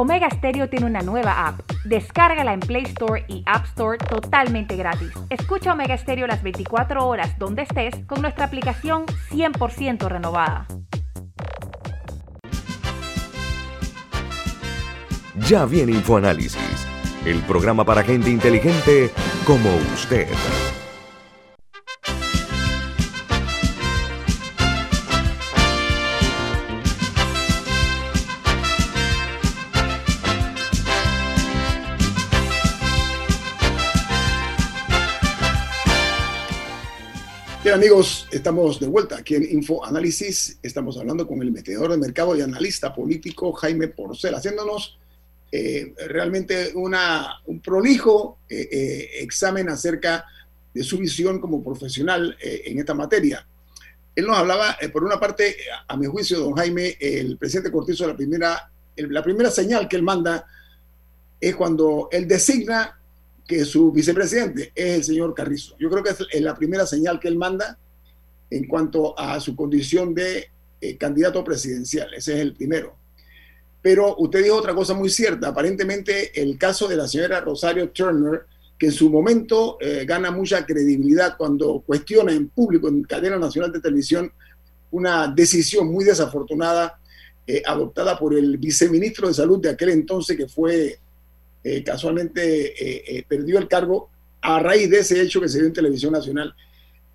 Speaker 7: Omega Stereo tiene una nueva app. Descárgala en Play Store y App Store totalmente gratis. Escucha Omega Stereo las 24 horas donde estés con nuestra aplicación 100% renovada.
Speaker 2: Ya viene InfoAnálisis, el programa para gente inteligente como usted.
Speaker 4: Bien amigos, estamos de vuelta aquí en Info Análisis. Estamos hablando con el metedor de mercado y analista político Jaime Porcel, haciéndonos eh, realmente una, un prolijo eh, eh, examen acerca de su visión como profesional en esta materia. Él nos hablaba, por una parte, a mi juicio, don Jaime, el presidente Cortizo, la primera, la primera señal que él manda es cuando él designa que su vicepresidente es el señor Carrizo. Yo creo que es la primera señal que él manda en cuanto a su condición de candidato presidencial. Ese es el primero. Pero usted dijo otra cosa muy cierta. Aparentemente el caso de la señora Rosario Turner, que en su momento eh, gana mucha credibilidad cuando cuestiona en público, en cadena nacional de televisión, una decisión muy desafortunada eh, adoptada por el viceministro de salud de aquel entonces que fue eh, casualmente perdió el cargo a raíz de ese hecho que se dio en televisión nacional.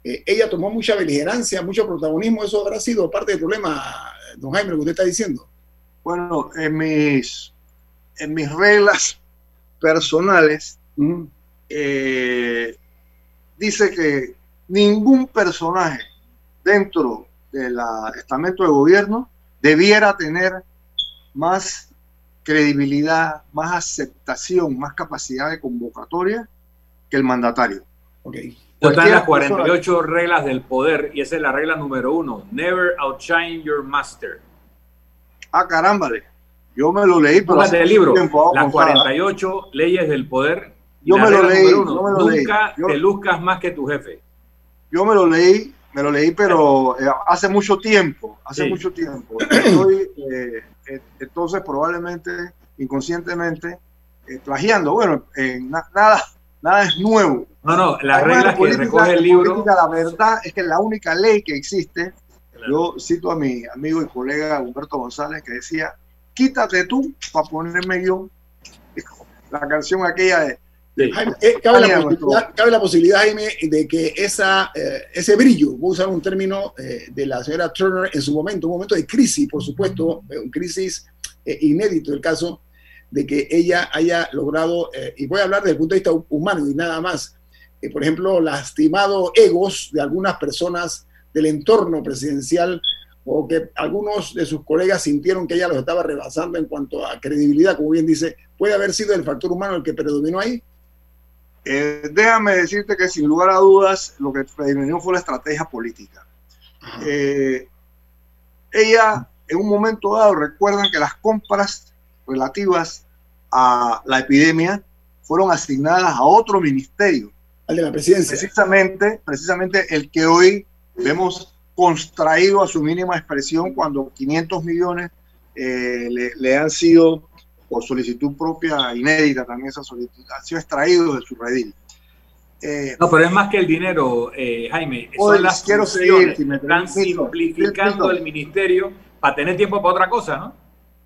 Speaker 4: ella tomó mucha beligerancia, mucho protagonismo. Eso habrá sido parte del problema, don Jaime, lo que usted está diciendo.
Speaker 9: Bueno, en mis, en mis reglas personales, eh, dice que ningún personaje dentro del estamento de gobierno debiera tener más credibilidad, más aceptación, más capacidad de convocatoria que el mandatario.
Speaker 6: Okay. Están las 48 reglas del poder y esa es la regla número uno. Never outshine your master
Speaker 9: ah, carámbale, yo me lo leí.
Speaker 6: Pero hace el libro, las 48 leyes del poder. Yo me, lo leí, Nunca te luzcas más que tu jefe.
Speaker 9: Yo me lo leí, me lo leí, pero eh, hace mucho tiempo, hace mucho tiempo. (clears throat) Eh, eh, entonces, probablemente, inconscientemente, plagiando. Bueno, nada, nada es nuevo.
Speaker 6: No, no, las reglas que recoge el libro.
Speaker 9: la verdad es que la única ley que existe yo cito a mi amigo y colega Humberto González que decía, quítate tú para ponerme yo. La canción aquella de
Speaker 4: Eh, cabe, la posibilidad, Jaime, de que esa, eh, ese brillo, voy a usar un término eh, de la señora Turner en su momento, un momento de crisis, por supuesto, un crisis inédito el caso de que ella haya logrado, y voy a hablar desde el punto de vista humano y nada más, por ejemplo, lastimado egos de algunas personas del entorno presidencial o que algunos de sus colegas sintieron que ella los estaba rebasando en cuanto a credibilidad, como bien dice, puede haber sido el factor humano el que predominó ahí.
Speaker 9: Eh, déjame decirte que sin lugar a dudas lo que predominó fue la estrategia política. Eh, ella, en un momento dado, recuerdan que las compras relativas a la epidemia fueron asignadas a otro ministerio.
Speaker 4: Al de la presidencia.
Speaker 9: Precisamente, precisamente el que hoy vemos contraído a su mínima expresión cuando 500 millones eh, le, han sido, por solicitud propia, inédita también esa solicitud, han sido extraídos de su redil.
Speaker 6: Eh, no, pero es más que el dinero, eh, Jaime. Son las quiero seguir, si me están simplificando el ministerio para tener tiempo para otra cosa, ¿no?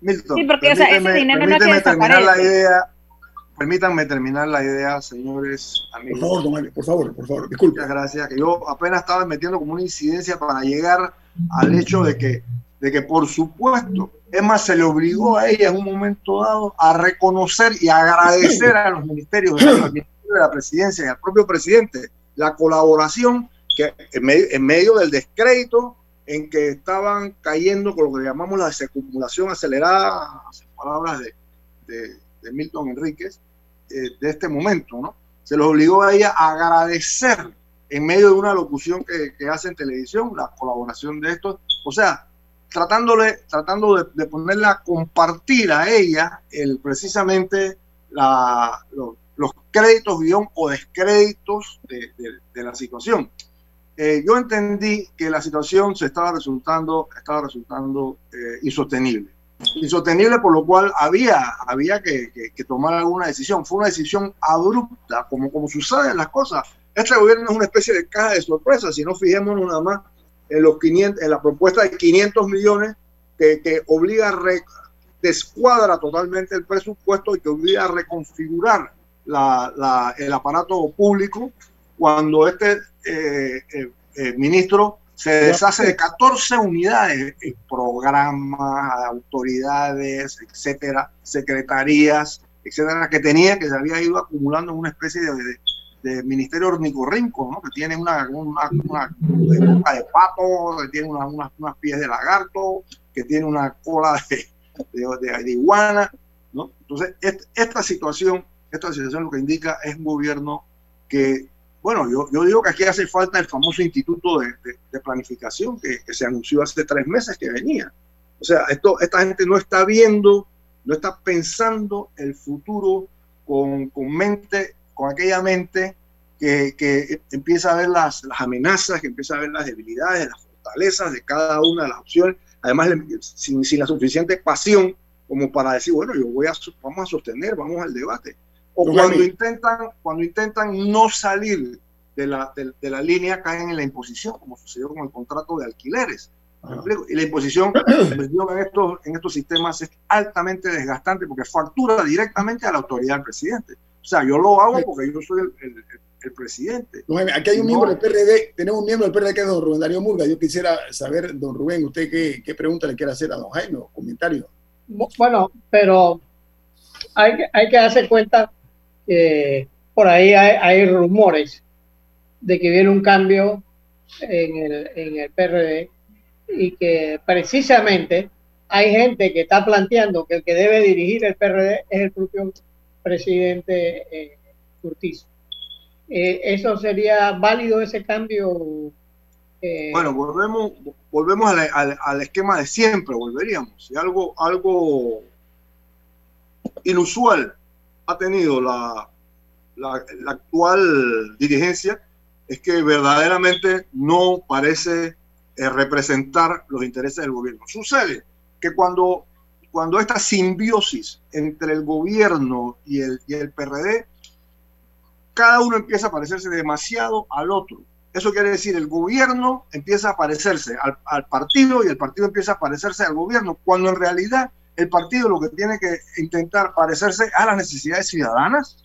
Speaker 9: Milton, sí, porque ese dinero no que terminar la idea Permítanme terminar la idea, señores amigos.
Speaker 4: Por favor, don por favor, por favor, disculpe.
Speaker 9: Muchas gracias. Que yo apenas estaba metiendo como una incidencia para llegar al hecho de que, de que, por supuesto, es más, se le obligó a ella en un momento dado a reconocer y agradecer a los ministerios de la, (clears throat) de la presidencia y al propio presidente la colaboración que en medio, del descrédito en que estaban cayendo con lo que llamamos la desacumulación acelerada, palabras de, de Milton Enríquez, eh, de este momento, ¿no? Se los obligó a ella a agradecer en medio de una locución que, que hace en televisión, la colaboración de estos, o sea, tratándole, tratando de, ponerla a compartir a ella el, precisamente la, los, créditos guion o descréditos de, de, la situación. Eh, yo entendí que la situación se estaba resultando, estaba resultando eh, insostenible insostenible, por lo cual había, había que, tomar alguna decisión. Fue una decisión abrupta, como, como suceden las cosas. Este gobierno es una especie de caja de sorpresa, si no fijémonos nada más en, los 500, en la propuesta de 500 millones que, que obliga a descuadra totalmente el presupuesto y que obliga a reconfigurar la, el aparato público cuando este eh, eh, eh, ministro se deshace de 14 unidades, programas, autoridades, etcétera, secretarías, etcétera, que tenía, que se había ido acumulando en una especie de, de, ministerio ornicorrinco, ¿no? que tiene una, una, una boca de pato, que tiene unas, unas pies de lagarto, que tiene una cola de, de, iguana. ¿no? Entonces, esta situación, esta situación lo que indica es un gobierno que bueno, yo, yo digo que aquí hace falta el famoso instituto de, de, planificación que, que, se anunció hace tres meses que venía. O sea, esto, esta gente no está viendo, no está pensando el futuro con, con mente, con aquella mente que, que, empieza a ver las, las amenazas, que empieza a ver las debilidades, las fortalezas de cada una de las opciones, además sin, sin la suficiente pasión como para decir, bueno, yo voy a, vamos a sostener, vamos al debate o cuando intentan, cuando intentan no salir de la, de, la línea, caen en la imposición, como sucedió con el contrato de alquileres. Ah. Y la imposición, (clears throat) en, estos, en estos sistemas es altamente desgastante porque factura directamente a la autoridad del presidente. O sea, yo lo hago porque yo soy el, el, presidente.
Speaker 4: aquí hay un miembro del PRD, tenemos un miembro del PRD que es don Rubén Darío Murga. Yo quisiera saber, don Rubén, usted qué, qué pregunta le quiere hacer a don Jaime o comentario.
Speaker 5: Bueno, pero hay, hay que darse cuenta por ahí hay, rumores de que viene un cambio en el, en el PRD y que precisamente hay gente que está planteando que el que debe dirigir el PRD es el propio presidente eh, eh ¿Eso sería válido ese cambio?
Speaker 9: Eh, bueno, volvemos, volvemos al, al, esquema de siempre, volveríamos. Y algo, algo inusual ha tenido la, la, actual dirigencia es que verdaderamente no parece eh, representar los intereses del gobierno. Sucede que cuando, cuando esta simbiosis entre el gobierno y el, y el PRD, cada uno empieza a parecerse demasiado al otro. Eso quiere decir, el gobierno empieza a parecerse al, partido y el partido empieza a parecerse al gobierno, cuando en realidad el partido lo que tiene que intentar parecerse a las necesidades ciudadanas.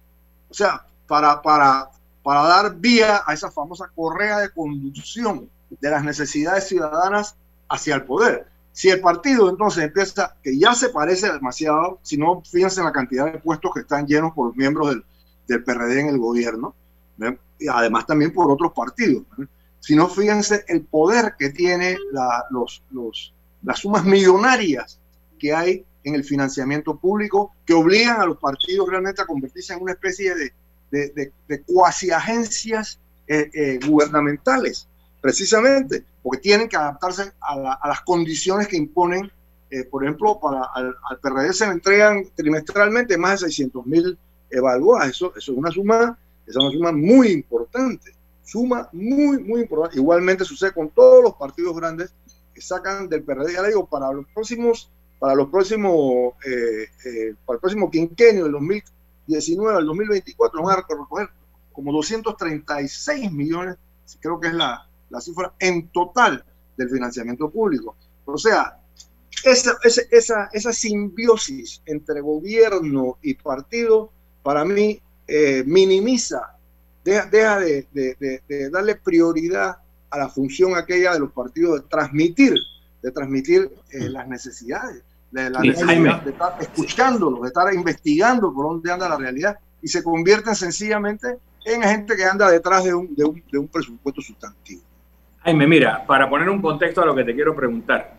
Speaker 9: O sea, para, para, para dar vía a esa famosa correa de conducción de las necesidades ciudadanas hacia el poder. Si el partido entonces empieza, que ya se parece demasiado, si no, fíjense en la cantidad de puestos que están llenos por miembros del, del PRD en el gobierno, y además también por otros partidos. Si no, fíjense el poder que tiene la, los, los, las sumas millonarias que hay en el financiamiento público, que obligan a los partidos realmente a convertirse en una especie de, de, de, cuasi agencias eh, eh, gubernamentales, precisamente, porque tienen que adaptarse a, las condiciones que imponen, eh, por ejemplo, para al, PRD se entregan trimestralmente más de 600 mil evaluadas, eso, eso es una suma, es una suma muy importante, suma muy, muy importante. Igualmente sucede con todos los partidos grandes que sacan del PRD, ya le digo, para los próximos, para los próximos, para el próximo quinquenio del 2000 19 al 2024 van a recoger como 236 millones, creo que es la, la cifra en total del financiamiento público. O sea, esa, esa, esa, simbiosis entre gobierno y partido, para mí, eh, minimiza, deja, deja de, de, de, darle prioridad a la función aquella de los partidos de transmitir, de transmitir eh, las necesidades de la necesidad de estar escuchándolos, de estar investigando por dónde anda la realidad y se convierten sencillamente en gente que anda detrás de un, de un, de un presupuesto sustantivo.
Speaker 6: Jaime, mira, para poner un contexto a lo que te quiero preguntar,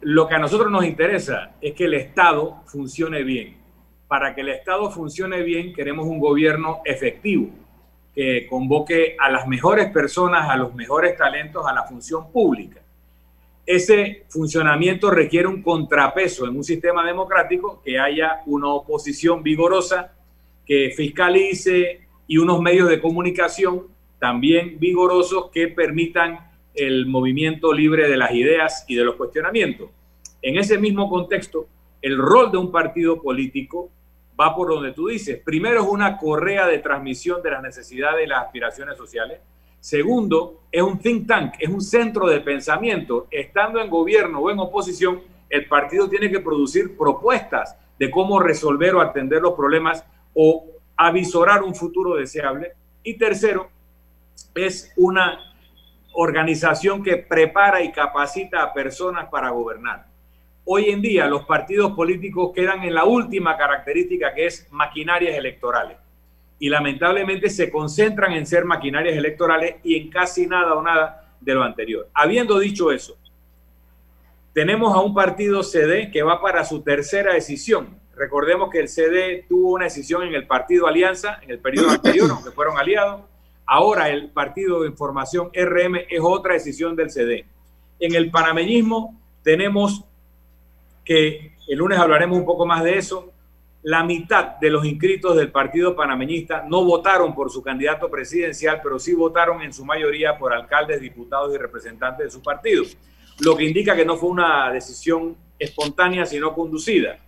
Speaker 6: lo que a nosotros nos interesa es que el Estado funcione bien. Para que el Estado funcione bien, queremos un gobierno efectivo, que convoque a las mejores personas, a los mejores talentos a la función pública ese funcionamiento requiere un contrapeso en un sistema democrático, que haya una oposición vigorosa que fiscalice y unos medios de comunicación también vigorosos que permitan el movimiento libre de las ideas y de los cuestionamientos. En ese mismo contexto, el rol de un partido político va por donde tú dices. Primero es una correa de transmisión de las necesidades y las aspiraciones sociales Segundo, es un think tank, es un centro de pensamiento. Estando en gobierno o en oposición, el partido tiene que producir propuestas de cómo resolver o atender los problemas o avisorar un futuro deseable. Y tercero, es una organización que prepara y capacita a personas para gobernar. Hoy en día los partidos políticos quedan en la última característica que es maquinarias electorales y lamentablemente se concentran en ser maquinarias electorales y en casi nada o nada de lo anterior. Habiendo dicho eso, tenemos a un partido CD que va para su tercera decisión. Recordemos que el CD tuvo una decisión en el partido Alianza en el periodo anterior, (coughs) aunque fueron aliados. Ahora el partido de información RM es otra decisión del CD. En el panameñismo tenemos que el lunes hablaremos un poco más de eso la mitad de los inscritos del Partido Panameñista no votaron por su candidato presidencial, pero sí votaron en su mayoría por alcaldes, diputados y representantes de su partido, lo que indica que no fue una decisión espontánea, sino conducida,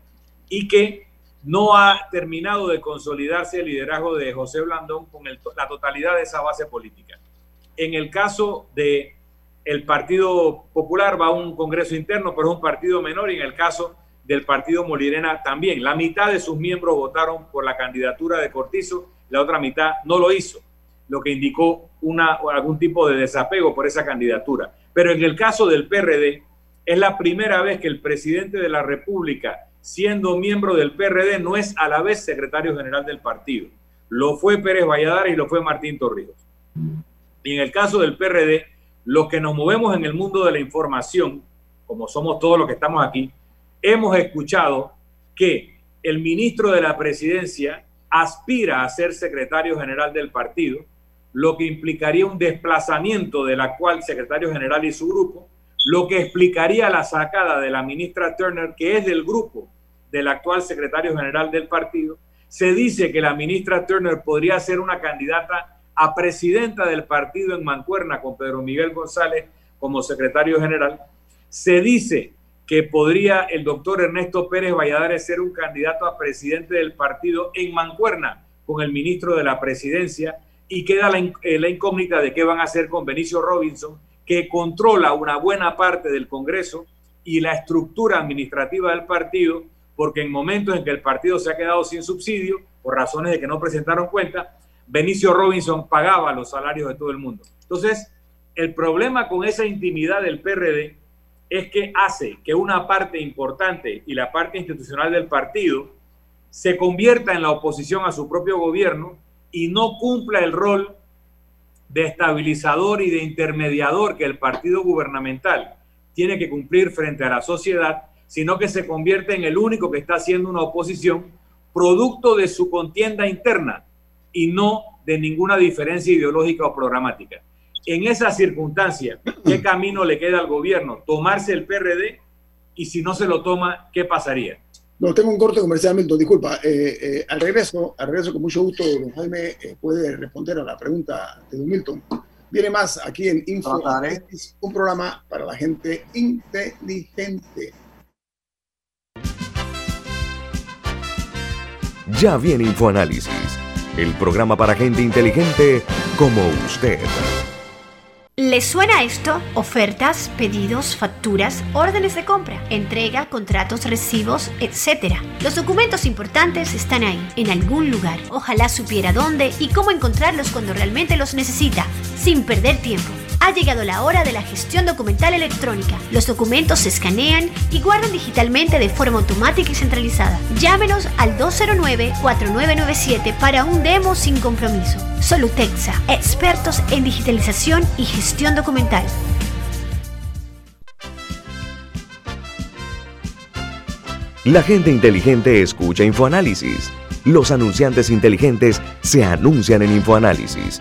Speaker 6: y que no ha terminado de consolidarse el liderazgo de José Blandón con la totalidad de esa base política. En el caso de el Partido Popular va a un congreso interno, pero es un partido menor, y en el caso del partido Molirena también. La mitad de sus miembros votaron por la candidatura de Cortizo, la otra mitad no lo hizo, lo que indicó algún tipo de desapego por esa candidatura. Pero en el caso del PRD, es la primera vez que el presidente de la República, siendo miembro del PRD, no es a la vez secretario general del partido. Lo fue Pérez Valladares y lo fue Martín Torrijos. Y en el caso del PRD, los que nos movemos en el mundo de la información, como somos todos los que estamos aquí, hemos escuchado que el ministro de la presidencia aspira a ser secretario general del partido, lo que implicaría un desplazamiento del actual secretario general y su grupo, lo que explicaría la sacada de la ministra Turner, que es del grupo del actual secretario general del partido. Se dice que la ministra Turner podría ser una candidata a presidenta del partido en Mancuerna con Pedro Miguel González como secretario general. Se dice que podría el doctor Ernesto Pérez Valladares ser un candidato a presidente del partido en Mancuerna con el ministro de la presidencia y queda la, eh, la, incógnita de qué van a hacer con Benicio Robinson, que controla una buena parte del Congreso y la estructura administrativa del partido, porque en momentos en que el partido se ha quedado sin subsidio, por razones de que no presentaron cuenta, Benicio Robinson pagaba los salarios de todo el mundo. Entonces, el problema con esa intimidad del PRD es que hace que una parte importante y la parte institucional del partido se convierta en la oposición a su propio gobierno y no cumpla el rol de estabilizador y de intermediador que el partido gubernamental tiene que cumplir frente a la sociedad, sino que se convierte en el único que está haciendo una oposición producto de su contienda interna y no de ninguna diferencia ideológica o programática. En esa circunstancia, ¿qué (clears throat) camino le queda al gobierno? ¿Tomarse el PRD? Y si no se lo toma, ¿qué pasaría?
Speaker 4: No, tengo un corte comercial, Milton, disculpa. Eh, eh, al regreso, al regreso con mucho gusto, don Jaime eh, puede responder a la pregunta de don Milton. Viene más aquí en Info, un programa para la gente inteligente.
Speaker 2: Ya viene InfoAnálisis, el programa para gente inteligente como usted.
Speaker 10: ¿Les suena esto? Ofertas, pedidos, facturas, órdenes de compra, entrega, contratos, recibos, etc. Los documentos importantes están ahí, en algún lugar. Ojalá supiera dónde y cómo encontrarlos cuando realmente los necesita, sin perder tiempo. Ha llegado la hora de la gestión documental electrónica. Los documentos se escanean y guardan digitalmente de forma automática y centralizada. Llámenos al 209-4997 para un demo sin compromiso. Solutexa, expertos en digitalización y gestión documental.
Speaker 2: La gente inteligente escucha InfoAnálisis. Los anunciantes inteligentes se anuncian en InfoAnálisis.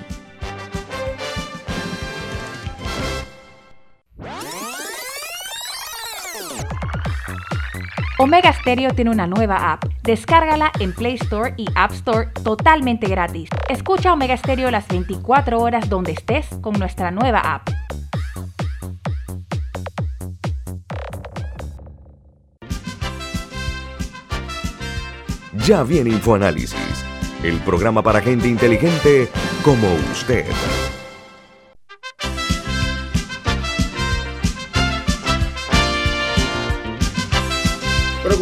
Speaker 7: Omega Stereo tiene una nueva app. Descárgala en Play Store y App Store totalmente gratis. Escucha Omega Stereo las 24 horas donde estés con nuestra nueva app.
Speaker 2: Ya viene InfoAnálisis, el programa para gente inteligente como usted.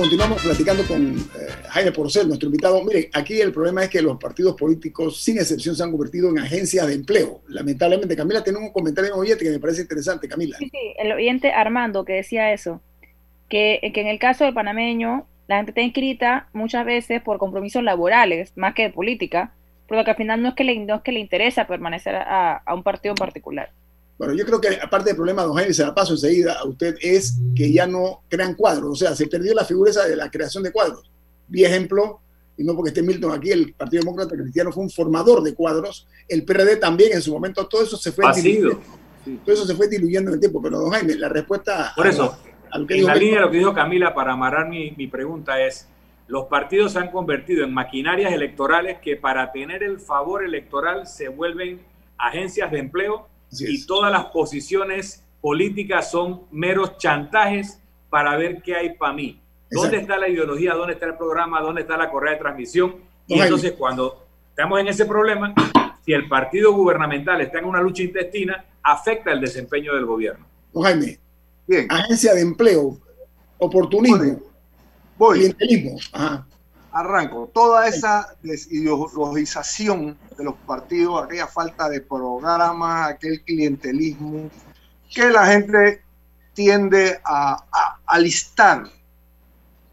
Speaker 4: Continuamos platicando con eh, Jaime Porcel, nuestro invitado. Mire, aquí el problema es que los partidos políticos, sin excepción, se han convertido en agencias de empleo. Lamentablemente, Camila tiene un comentario en oyente que me parece interesante, Camila.
Speaker 1: Sí, sí, el oyente Armando que decía eso, que, que en el caso del panameño, la gente está inscrita muchas veces por compromisos laborales, más que de política, porque al final no es que le, interesa permanecer a un partido en particular.
Speaker 4: Bueno, yo creo que aparte del problema, don Jaime, se la paso enseguida a usted, es que ya no crean cuadros, o sea, se perdió la figura esa de la creación de cuadros. Vi ejemplo, y no porque esté Milton aquí, el Partido Demócrata Cristiano fue un formador de cuadros, el PRD también en su momento, todo eso se fue diluyendo. Todo eso se fue diluyendo en el tiempo, pero don Jaime, la respuesta...
Speaker 6: Por eso, en la línea de lo que dijo Camila, para amarrar mi, mi pregunta es, los partidos se han convertido en maquinarias electorales que para tener el favor electoral se vuelven agencias de empleo y todas las posiciones políticas son meros chantajes para ver qué hay para mí. ¿Dónde está la ideología? ¿Dónde está el programa? ¿Dónde está la correa de transmisión? Y entonces cuando estamos en ese problema, (clears throat) si el partido gubernamental está en una lucha intestina, afecta el desempeño del gobierno.
Speaker 4: Jaime, Bien. agencia de empleo, oportunismo, clientelismo. Ajá
Speaker 9: arranco. Toda esa desideologización de los partidos, aquella falta de programa, aquel clientelismo, que la gente tiende a, alistar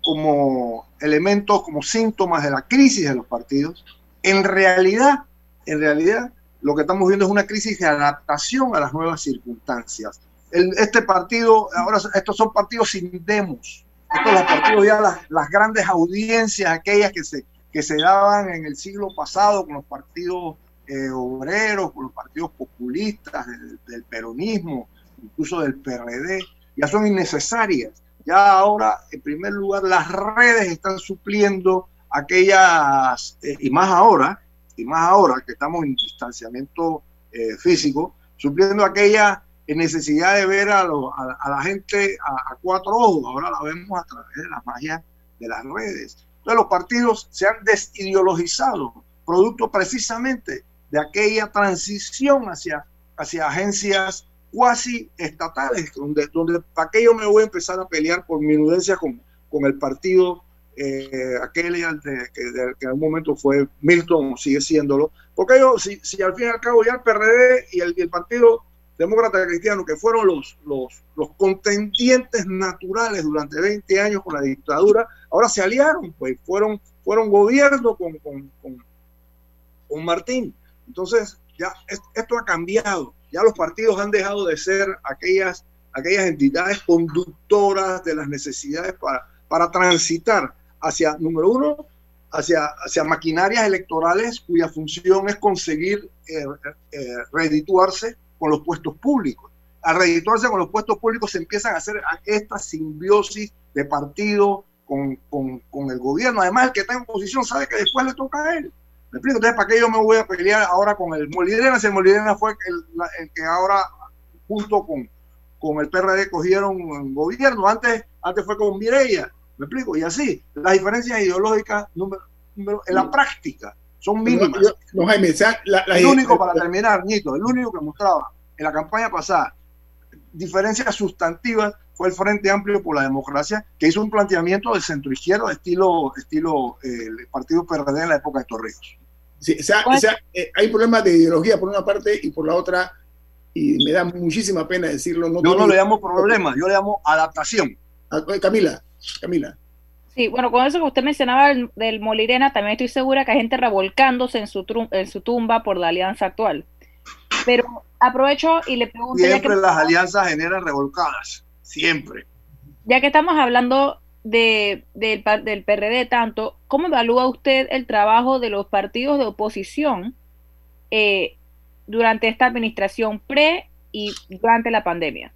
Speaker 9: como elementos, como síntomas de la crisis de los partidos, en realidad, en realidad, lo que estamos viendo es una crisis de adaptación a las nuevas circunstancias. este partido, ahora estos son partidos sin demos, estos partidos ya las, grandes audiencias, aquellas que se, que se daban en el siglo pasado con los partidos eh, obreros, con los partidos populistas, del, peronismo, incluso del PRD, ya son innecesarias. Ya ahora, en primer lugar, las redes están supliendo aquellas, eh, y más ahora, y más ahora que estamos en distanciamiento eh, físico, supliendo aquellas en necesidad de ver a, a, la gente a, cuatro ojos, ahora la vemos a través de la magia de las redes. Entonces los partidos se han desideologizado producto precisamente de aquella transición hacia, hacia agencias cuasi estatales, donde, donde para qué yo me voy a empezar a pelear por minudencia con, con el partido, eh, aquel de, que, en un momento fue Milton, sigue siéndolo, porque yo, si, si al fin y al cabo ya el PRD y el, el Partido Demócrata Cristiano, que fueron los, los, los contendientes naturales durante 20 años con la dictadura, ahora se aliaron, pues fueron, fueron gobierno con, con, con, con Martín. Entonces, ya esto ha cambiado. Ya los partidos han dejado de ser aquellas, aquellas entidades conductoras de las necesidades para, para transitar hacia, número uno, hacia, hacia maquinarias electorales cuya función es conseguir eh, eh, redituarse con los puestos públicos. Al redituarse con los puestos públicos se empiezan a hacer esta simbiosis de partido con, con, con el gobierno. Además, el que está en posición sabe que después le toca a él. ¿Me explico? Entonces, ¿para qué yo me voy a pelear ahora con el Molirena? Si el Molirena fue el, que ahora, junto con, con el PRD, cogieron un gobierno. Antes, antes fue con Mireya. ¿Me explico? Y así, las diferencias ideológicas número, en la práctica son mínimas.
Speaker 4: No, Jaime,
Speaker 9: el único, para terminar, Nito, el único que mostraba en la campaña pasada diferencias sustantivas fue el Frente Amplio por la Democracia, que hizo un planteamiento de centro izquierda, estilo, estilo eh, el Partido PRD en la época de Torrijos.
Speaker 4: Sí, o sea, o sea eh, hay problemas de ideología por una parte y por la otra, y me da muchísima pena decirlo.
Speaker 9: No yo no le llamo problema, yo le llamo adaptación.
Speaker 4: Ah, Camila, Camila.
Speaker 1: Sí, bueno, con eso que usted mencionaba del, Molirena, también estoy segura que hay gente revolcándose en su, en su tumba por la alianza actual. Pero aprovecho y le pregunto...
Speaker 9: Siempre las alianzas generan revolcadas, siempre.
Speaker 1: Ya que estamos hablando de, del, del PRD tanto, ¿cómo evalúa usted el trabajo de los partidos de oposición eh, durante esta administración pre y durante la pandemia?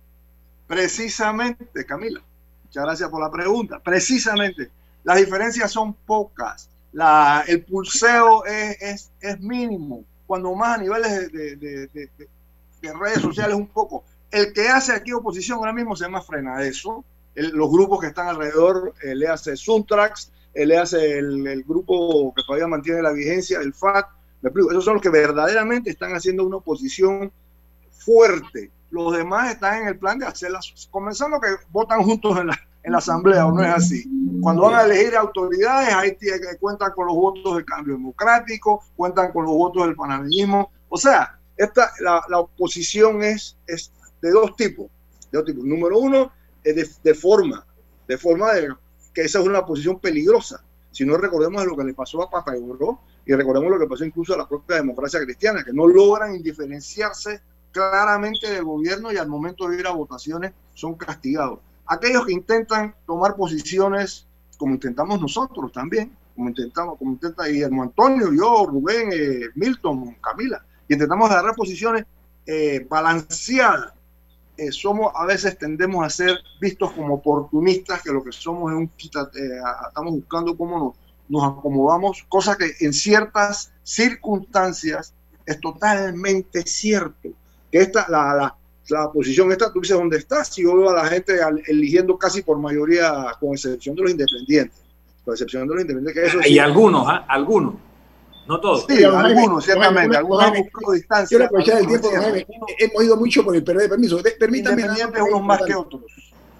Speaker 9: Precisamente, Camila. Muchas gracias por la pregunta. Precisamente, las diferencias son pocas. La, el pulseo es, mínimo. Cuando más a niveles de, de, redes sociales un poco. El que hace aquí oposición ahora mismo se llama Frena eso. los grupos que están alrededor, eh, le hace Suntrax, eh, le hace el, grupo que todavía mantiene la vigencia, el FAT. Esos son los que verdaderamente están haciendo una oposición fuerte los demás están en el plan de hacerlas, comenzando que votan juntos en la, en la asamblea, ¿o no es así? Cuando van a elegir autoridades, ahí cuentan con los votos del cambio democrático, cuentan con los votos del panameñismo. O sea, esta, la, la oposición es, es de dos tipos. De dos tipos. Número uno, es de, de forma, de forma de que esa es una posición peligrosa. Si no recordemos lo que le pasó a Papa y recordemos lo que pasó incluso a la propia democracia cristiana, que no logran indiferenciarse claramente del gobierno y al momento de ir a votaciones son castigados. Aquellos que intentan tomar posiciones como intentamos nosotros también, como intentamos, como intenta Guillermo Antonio, yo, Rubén, eh, Milton, Camila, y intentamos agarrar posiciones eh, balanceadas. Eh, somos, a veces tendemos a ser vistos como oportunistas, que lo que somos es un estamos buscando cómo nos, nos acomodamos, cosa que en ciertas circunstancias es totalmente cierto que esta, la, la, la posición esta, tú dices dónde está, si yo veo a la gente eligiendo casi por mayoría, con excepción de los independientes, con excepción de los independientes.
Speaker 6: Que eso y algunos, ¿ah? algunos, no todos.
Speaker 9: Sí, algunos, ciertamente, algunos han buscado distancia.
Speaker 4: Quiero aprovechar el tiempo, hemos ido mucho por el perder permiso. Permítame.
Speaker 9: Independientes unos más que otros.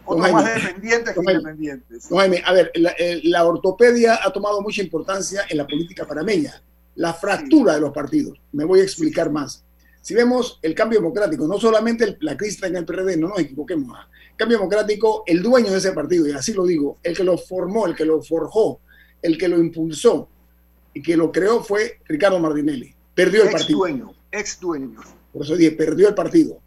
Speaker 9: Otros más dependientes que independientes.
Speaker 4: Jaime, a ver, la, la ortopedia ha tomado mucha importancia en la política panameña. La fractura de los partidos. Me voy a explicar más si vemos el cambio democrático, no solamente la crisis en el PRD, no nos equivoquemos. ¿ah? Cambio democrático, el dueño de ese partido, y así lo digo, el que lo formó, el que lo forjó, el que lo impulsó y que lo creó fue Ricardo Martinelli. Perdió el ex partido.
Speaker 9: Dueño, ex dueño.
Speaker 4: Por eso dije, perdió el partido.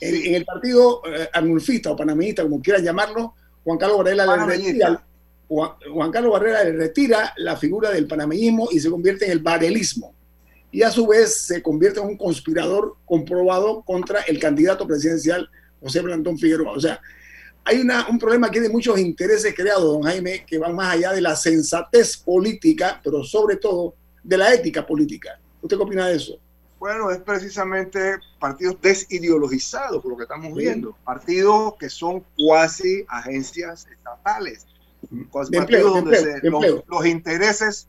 Speaker 4: En, el partido eh, anulfista o panameñista, como quieran llamarlo, Juan Carlos Varela le retira, Juan, Carlos Barrera le retira la figura del panameñismo y se convierte en el varelismo y a su vez se convierte en un conspirador comprobado contra el candidato presidencial José Blandón Figueroa. O sea, hay una, un problema aquí de muchos intereses creados, don Jaime, que van más allá de la sensatez política, pero sobre todo de la ética política. ¿Usted qué opina de eso?
Speaker 9: Bueno, es precisamente partidos desideologizados, por lo que estamos viendo. Partidos que son cuasi agencias estatales. partidos donde los, los intereses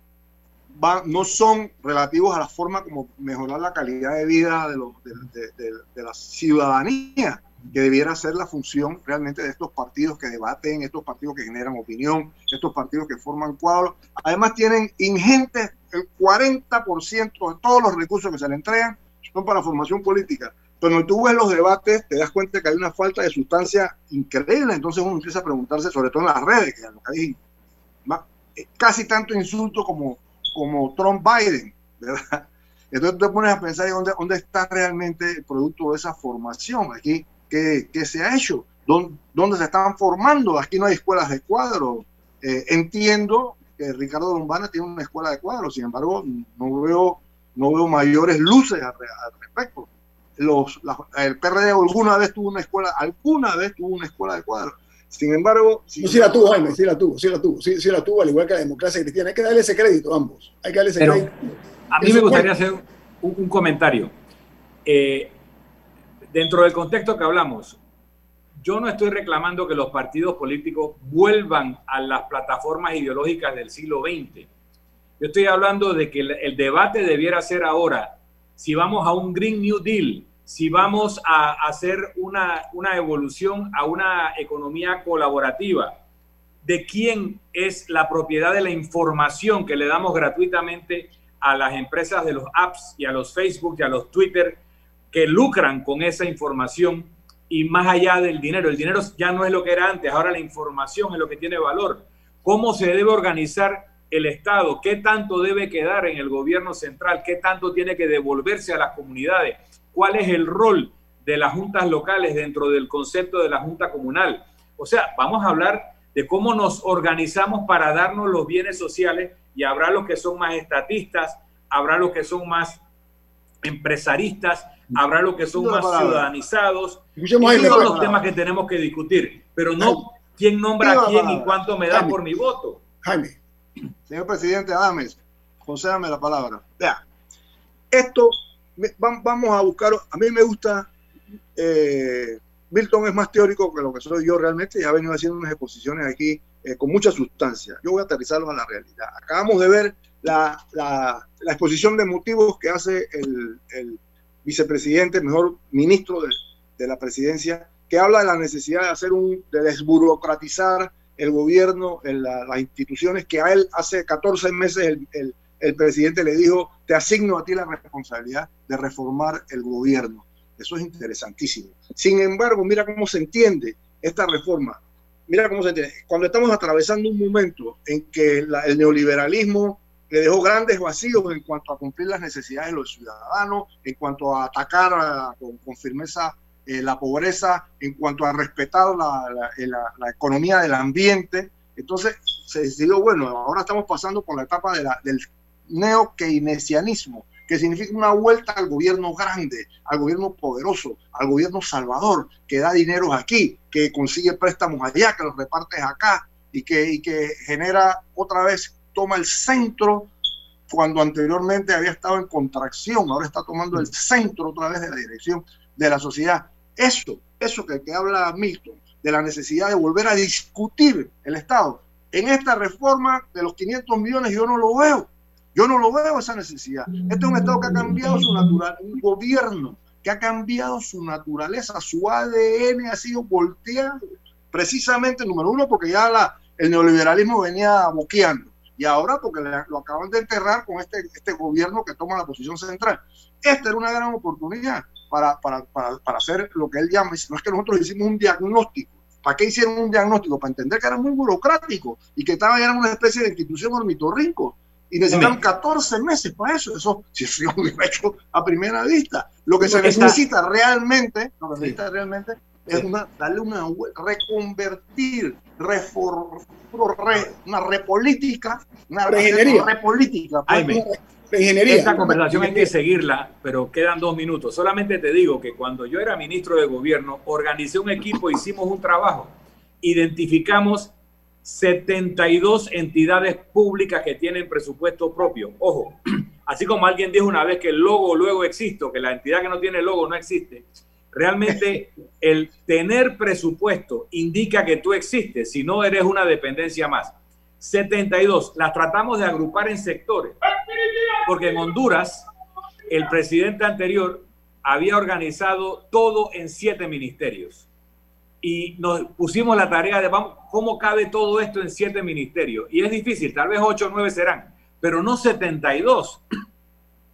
Speaker 9: no son relativos a la forma como mejorar la calidad de vida de, los, de, la ciudadanía, que debiera ser la función realmente de estos partidos que debaten, estos partidos que generan opinión, estos partidos que forman cuadros. Además tienen ingentes, el 40% de todos los recursos que se le entregan son para formación política. Cuando tú ves los debates, te das cuenta que hay una falta de sustancia increíble. Entonces uno empieza a preguntarse, sobre todo en las redes, que eh, casi tanto insulto como, como Trump-Biden, ¿verdad? Entonces te pones a pensar dónde, dónde está realmente el producto de esa formación. Aquí, ¿qué, qué se ha hecho? ¿Dónde, ¿Dónde, se están formando? Aquí no hay escuelas de cuadros. Eh, entiendo que Ricardo Lombana tiene una escuela de cuadros, sin embargo, no veo, no veo mayores luces al, respecto. Los, el PRD alguna vez tuvo una escuela, alguna vez tuvo una escuela de cuadros. Sin embargo...
Speaker 4: Si sí la tuvo, Jaime, sí la tuvo, sí la tuvo, sí, sí, la tuvo, al igual que la democracia cristiana. Hay que darle ese crédito a ambos. Hay que darle ese crédito.
Speaker 6: A mí me gustaría hacer un, comentario. Eh, dentro del contexto que hablamos, yo no estoy reclamando que los partidos políticos vuelvan a las plataformas ideológicas del siglo XX. Yo estoy hablando de que el debate debiera ser ahora si vamos a un Green New Deal, si vamos a hacer una, una evolución a una economía colaborativa, de quién es la propiedad de la información que le damos gratuitamente a las empresas de los apps y a los Facebook y a los Twitter que lucran con esa información y más allá del dinero. El dinero ya no es lo que era antes, ahora la información es lo que tiene valor. ¿Cómo se debe organizar el Estado? ¿Qué tanto debe quedar en el gobierno central? ¿Qué tanto tiene que devolverse a las comunidades? Cuál es el rol de las juntas locales dentro del concepto de la junta comunal. O sea, vamos a hablar de cómo nos organizamos para darnos los bienes sociales y habrá los que son más estatistas, habrá los que son más empresaristas, habrá los que son más ciudadanizados. Esos son los temas que tenemos que discutir, pero no quién nombra a quién y cuánto me da por mi voto.
Speaker 9: Jaime, señor presidente Adames, concédame la palabra. Vea, esto vamos a buscar, a mí me gusta, eh, Milton es más teórico que lo que soy yo realmente y ha venido haciendo unas exposiciones aquí eh, con mucha sustancia. Yo voy a aterrizarlos a la realidad. Acabamos de ver la, la, exposición de motivos que hace el, el vicepresidente, mejor ministro de, de, la presidencia, que habla de la necesidad de hacer un, de desburocratizar el gobierno, en las instituciones, que a él hace 14 meses el el presidente le dijo, te asigno a ti la responsabilidad de reformar el gobierno. Eso es interesantísimo. Sin embargo, mira cómo se entiende esta reforma. Mira cómo se entiende. Cuando estamos atravesando un momento en que el neoliberalismo le dejó grandes vacíos en cuanto a cumplir las necesidades de los ciudadanos, en cuanto a atacar con, firmeza eh, la pobreza, en cuanto a respetar la, la, economía del ambiente. Entonces se decidió, bueno, ahora estamos pasando por la etapa de del neo-keynesianismo, que significa una vuelta al gobierno grande, al gobierno poderoso, al gobierno salvador, que da dinero aquí, que consigue préstamos allá, que los repartes acá y que, y que genera otra vez, toma el centro cuando anteriormente había estado en contracción, ahora está tomando el centro otra vez de la dirección de la sociedad. Eso, eso que, que habla Milton, de la necesidad de volver a discutir el Estado. En esta reforma de los 500 millones yo no lo veo. Yo no lo veo esa necesidad. Este es un Estado que ha cambiado su naturaleza, un gobierno que ha cambiado su naturaleza, su ADN ha sido volteado. Precisamente, número uno, porque ya la, el neoliberalismo venía boqueando. Y ahora porque lo acaban de enterrar con este, este gobierno que toma la posición central. Esta era una gran oportunidad para, para, para, para hacer lo que él llama, no es que nosotros hicimos un diagnóstico. ¿Para qué hicieron un diagnóstico? Para entender que era muy burocrático y que estaba en una especie de institución ornitorrinco y necesitan 14 meses para eso. Eso si se hubiera hecho a primera vista. Lo que se necesita realmente, lo que se necesita realmente es una, darle una reconvertir, reform, una repolítica, una repolítica.
Speaker 6: Esta conversación hay que seguirla, pero quedan dos minutos. Solamente te digo que cuando yo era ministro de gobierno, organicé un equipo, hicimos un trabajo, identificamos 72 entidades públicas que tienen presupuesto propio. Ojo, (clears throat) así como alguien dijo una vez que el logo luego existe, que la entidad que no tiene logo no existe, realmente (laughs) el tener presupuesto indica que tú existes, si no eres una dependencia más. 72. Las tratamos de agrupar en sectores. Porque en Honduras, el presidente anterior había organizado todo en siete ministerios. Y nos pusimos la tarea de vamos, cómo cabe todo esto en siete ministerios. Y es difícil, tal vez ocho o nueve serán, pero no 72. (clears throat)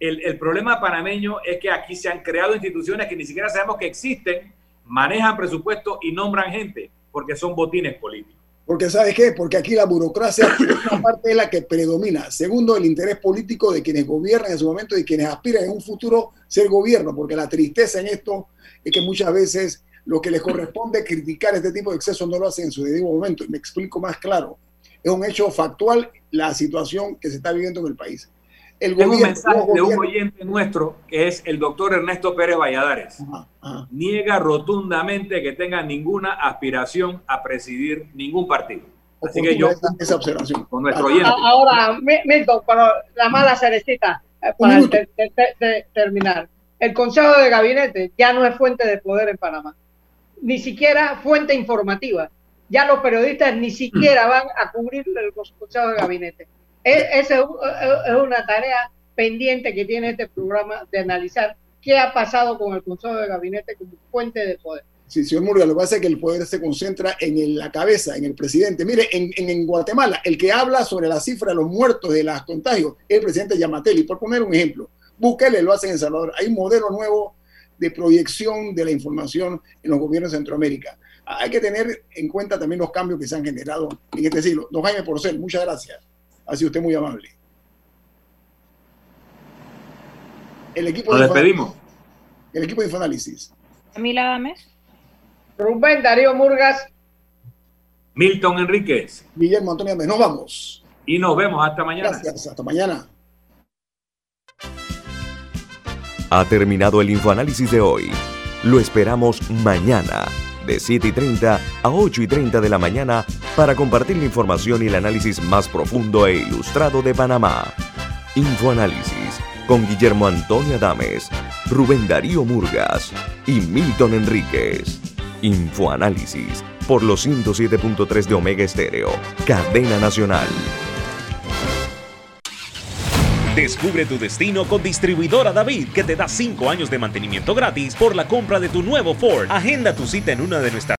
Speaker 6: El, el problema panameño es que aquí se han creado instituciones que ni siquiera sabemos que existen, manejan presupuesto y nombran gente, porque son botines políticos.
Speaker 4: Porque ¿sabes qué? Porque aquí la burocracia, es la que predomina. Segundo, el interés político de quienes gobiernan en su momento y quienes aspiran en un futuro ser gobierno, porque la tristeza en esto es que muchas veces lo que les corresponde (laughs) criticar este tipo de excesos no lo hacen en su debido momento. Y me explico más claro. Es un hecho factual la situación que se está viviendo en el país.
Speaker 6: El Tengo un mensaje de un oyente nuestro que es el doctor Ernesto Pérez Valladares. Niega rotundamente que tenga ninguna aspiración a presidir ningún partido. Así que yo,
Speaker 4: esa observación.
Speaker 6: Con nuestro oyente.
Speaker 5: Ahora, Milton, para la mala cerecita, eh, para terminar. El Consejo de Gabinete ya no es fuente de poder en Panamá, ni siquiera fuente informativa. Ya los periodistas ni siquiera van a cubrir el Consejo de Gabinete esa es una tarea pendiente que tiene este programa de analizar qué ha pasado con el Consejo de Gabinete como fuente de poder.
Speaker 4: Sí, señor Murga, lo que pasa es que el poder se concentra en la cabeza, en el presidente. Mire, en, en, Guatemala, el que habla sobre la cifra de los muertos de los contagios es el presidente Yamatelli. Por poner un ejemplo, Bukele lo hace en El Salvador. Hay un modelo nuevo de proyección de la información en los gobiernos de Centroamérica. Hay que tener en cuenta también los cambios que se han generado en este siglo. Don Jaime Porcel, muchas gracias. Ha sido usted muy amable.
Speaker 6: El equipo Nos despedimos.
Speaker 4: El equipo de Infoanálisis.
Speaker 1: Camila Dames.
Speaker 5: Rubén Darío Murgas.
Speaker 6: Milton Enríquez.
Speaker 4: Guillermo Antonio Nos vamos.
Speaker 6: Y nos vemos hasta mañana.
Speaker 4: Gracias. Hasta mañana.
Speaker 2: Ha terminado el Infoanálisis de hoy. Lo esperamos mañana de 7 y 30 a 8 y 30 de la mañana para compartir la información y el análisis más profundo e ilustrado de Panamá. Infoanálisis con Guillermo Antonio Adames, Rubén Darío Murgas y Milton Enríquez. Infoanálisis por los 107.3 de Omega Estéreo, cadena nacional.
Speaker 11: Descubre tu destino con Distribuidora David, que te da 5 años de mantenimiento gratis por la compra de tu nuevo Ford. Agenda tu cita en una de nuestras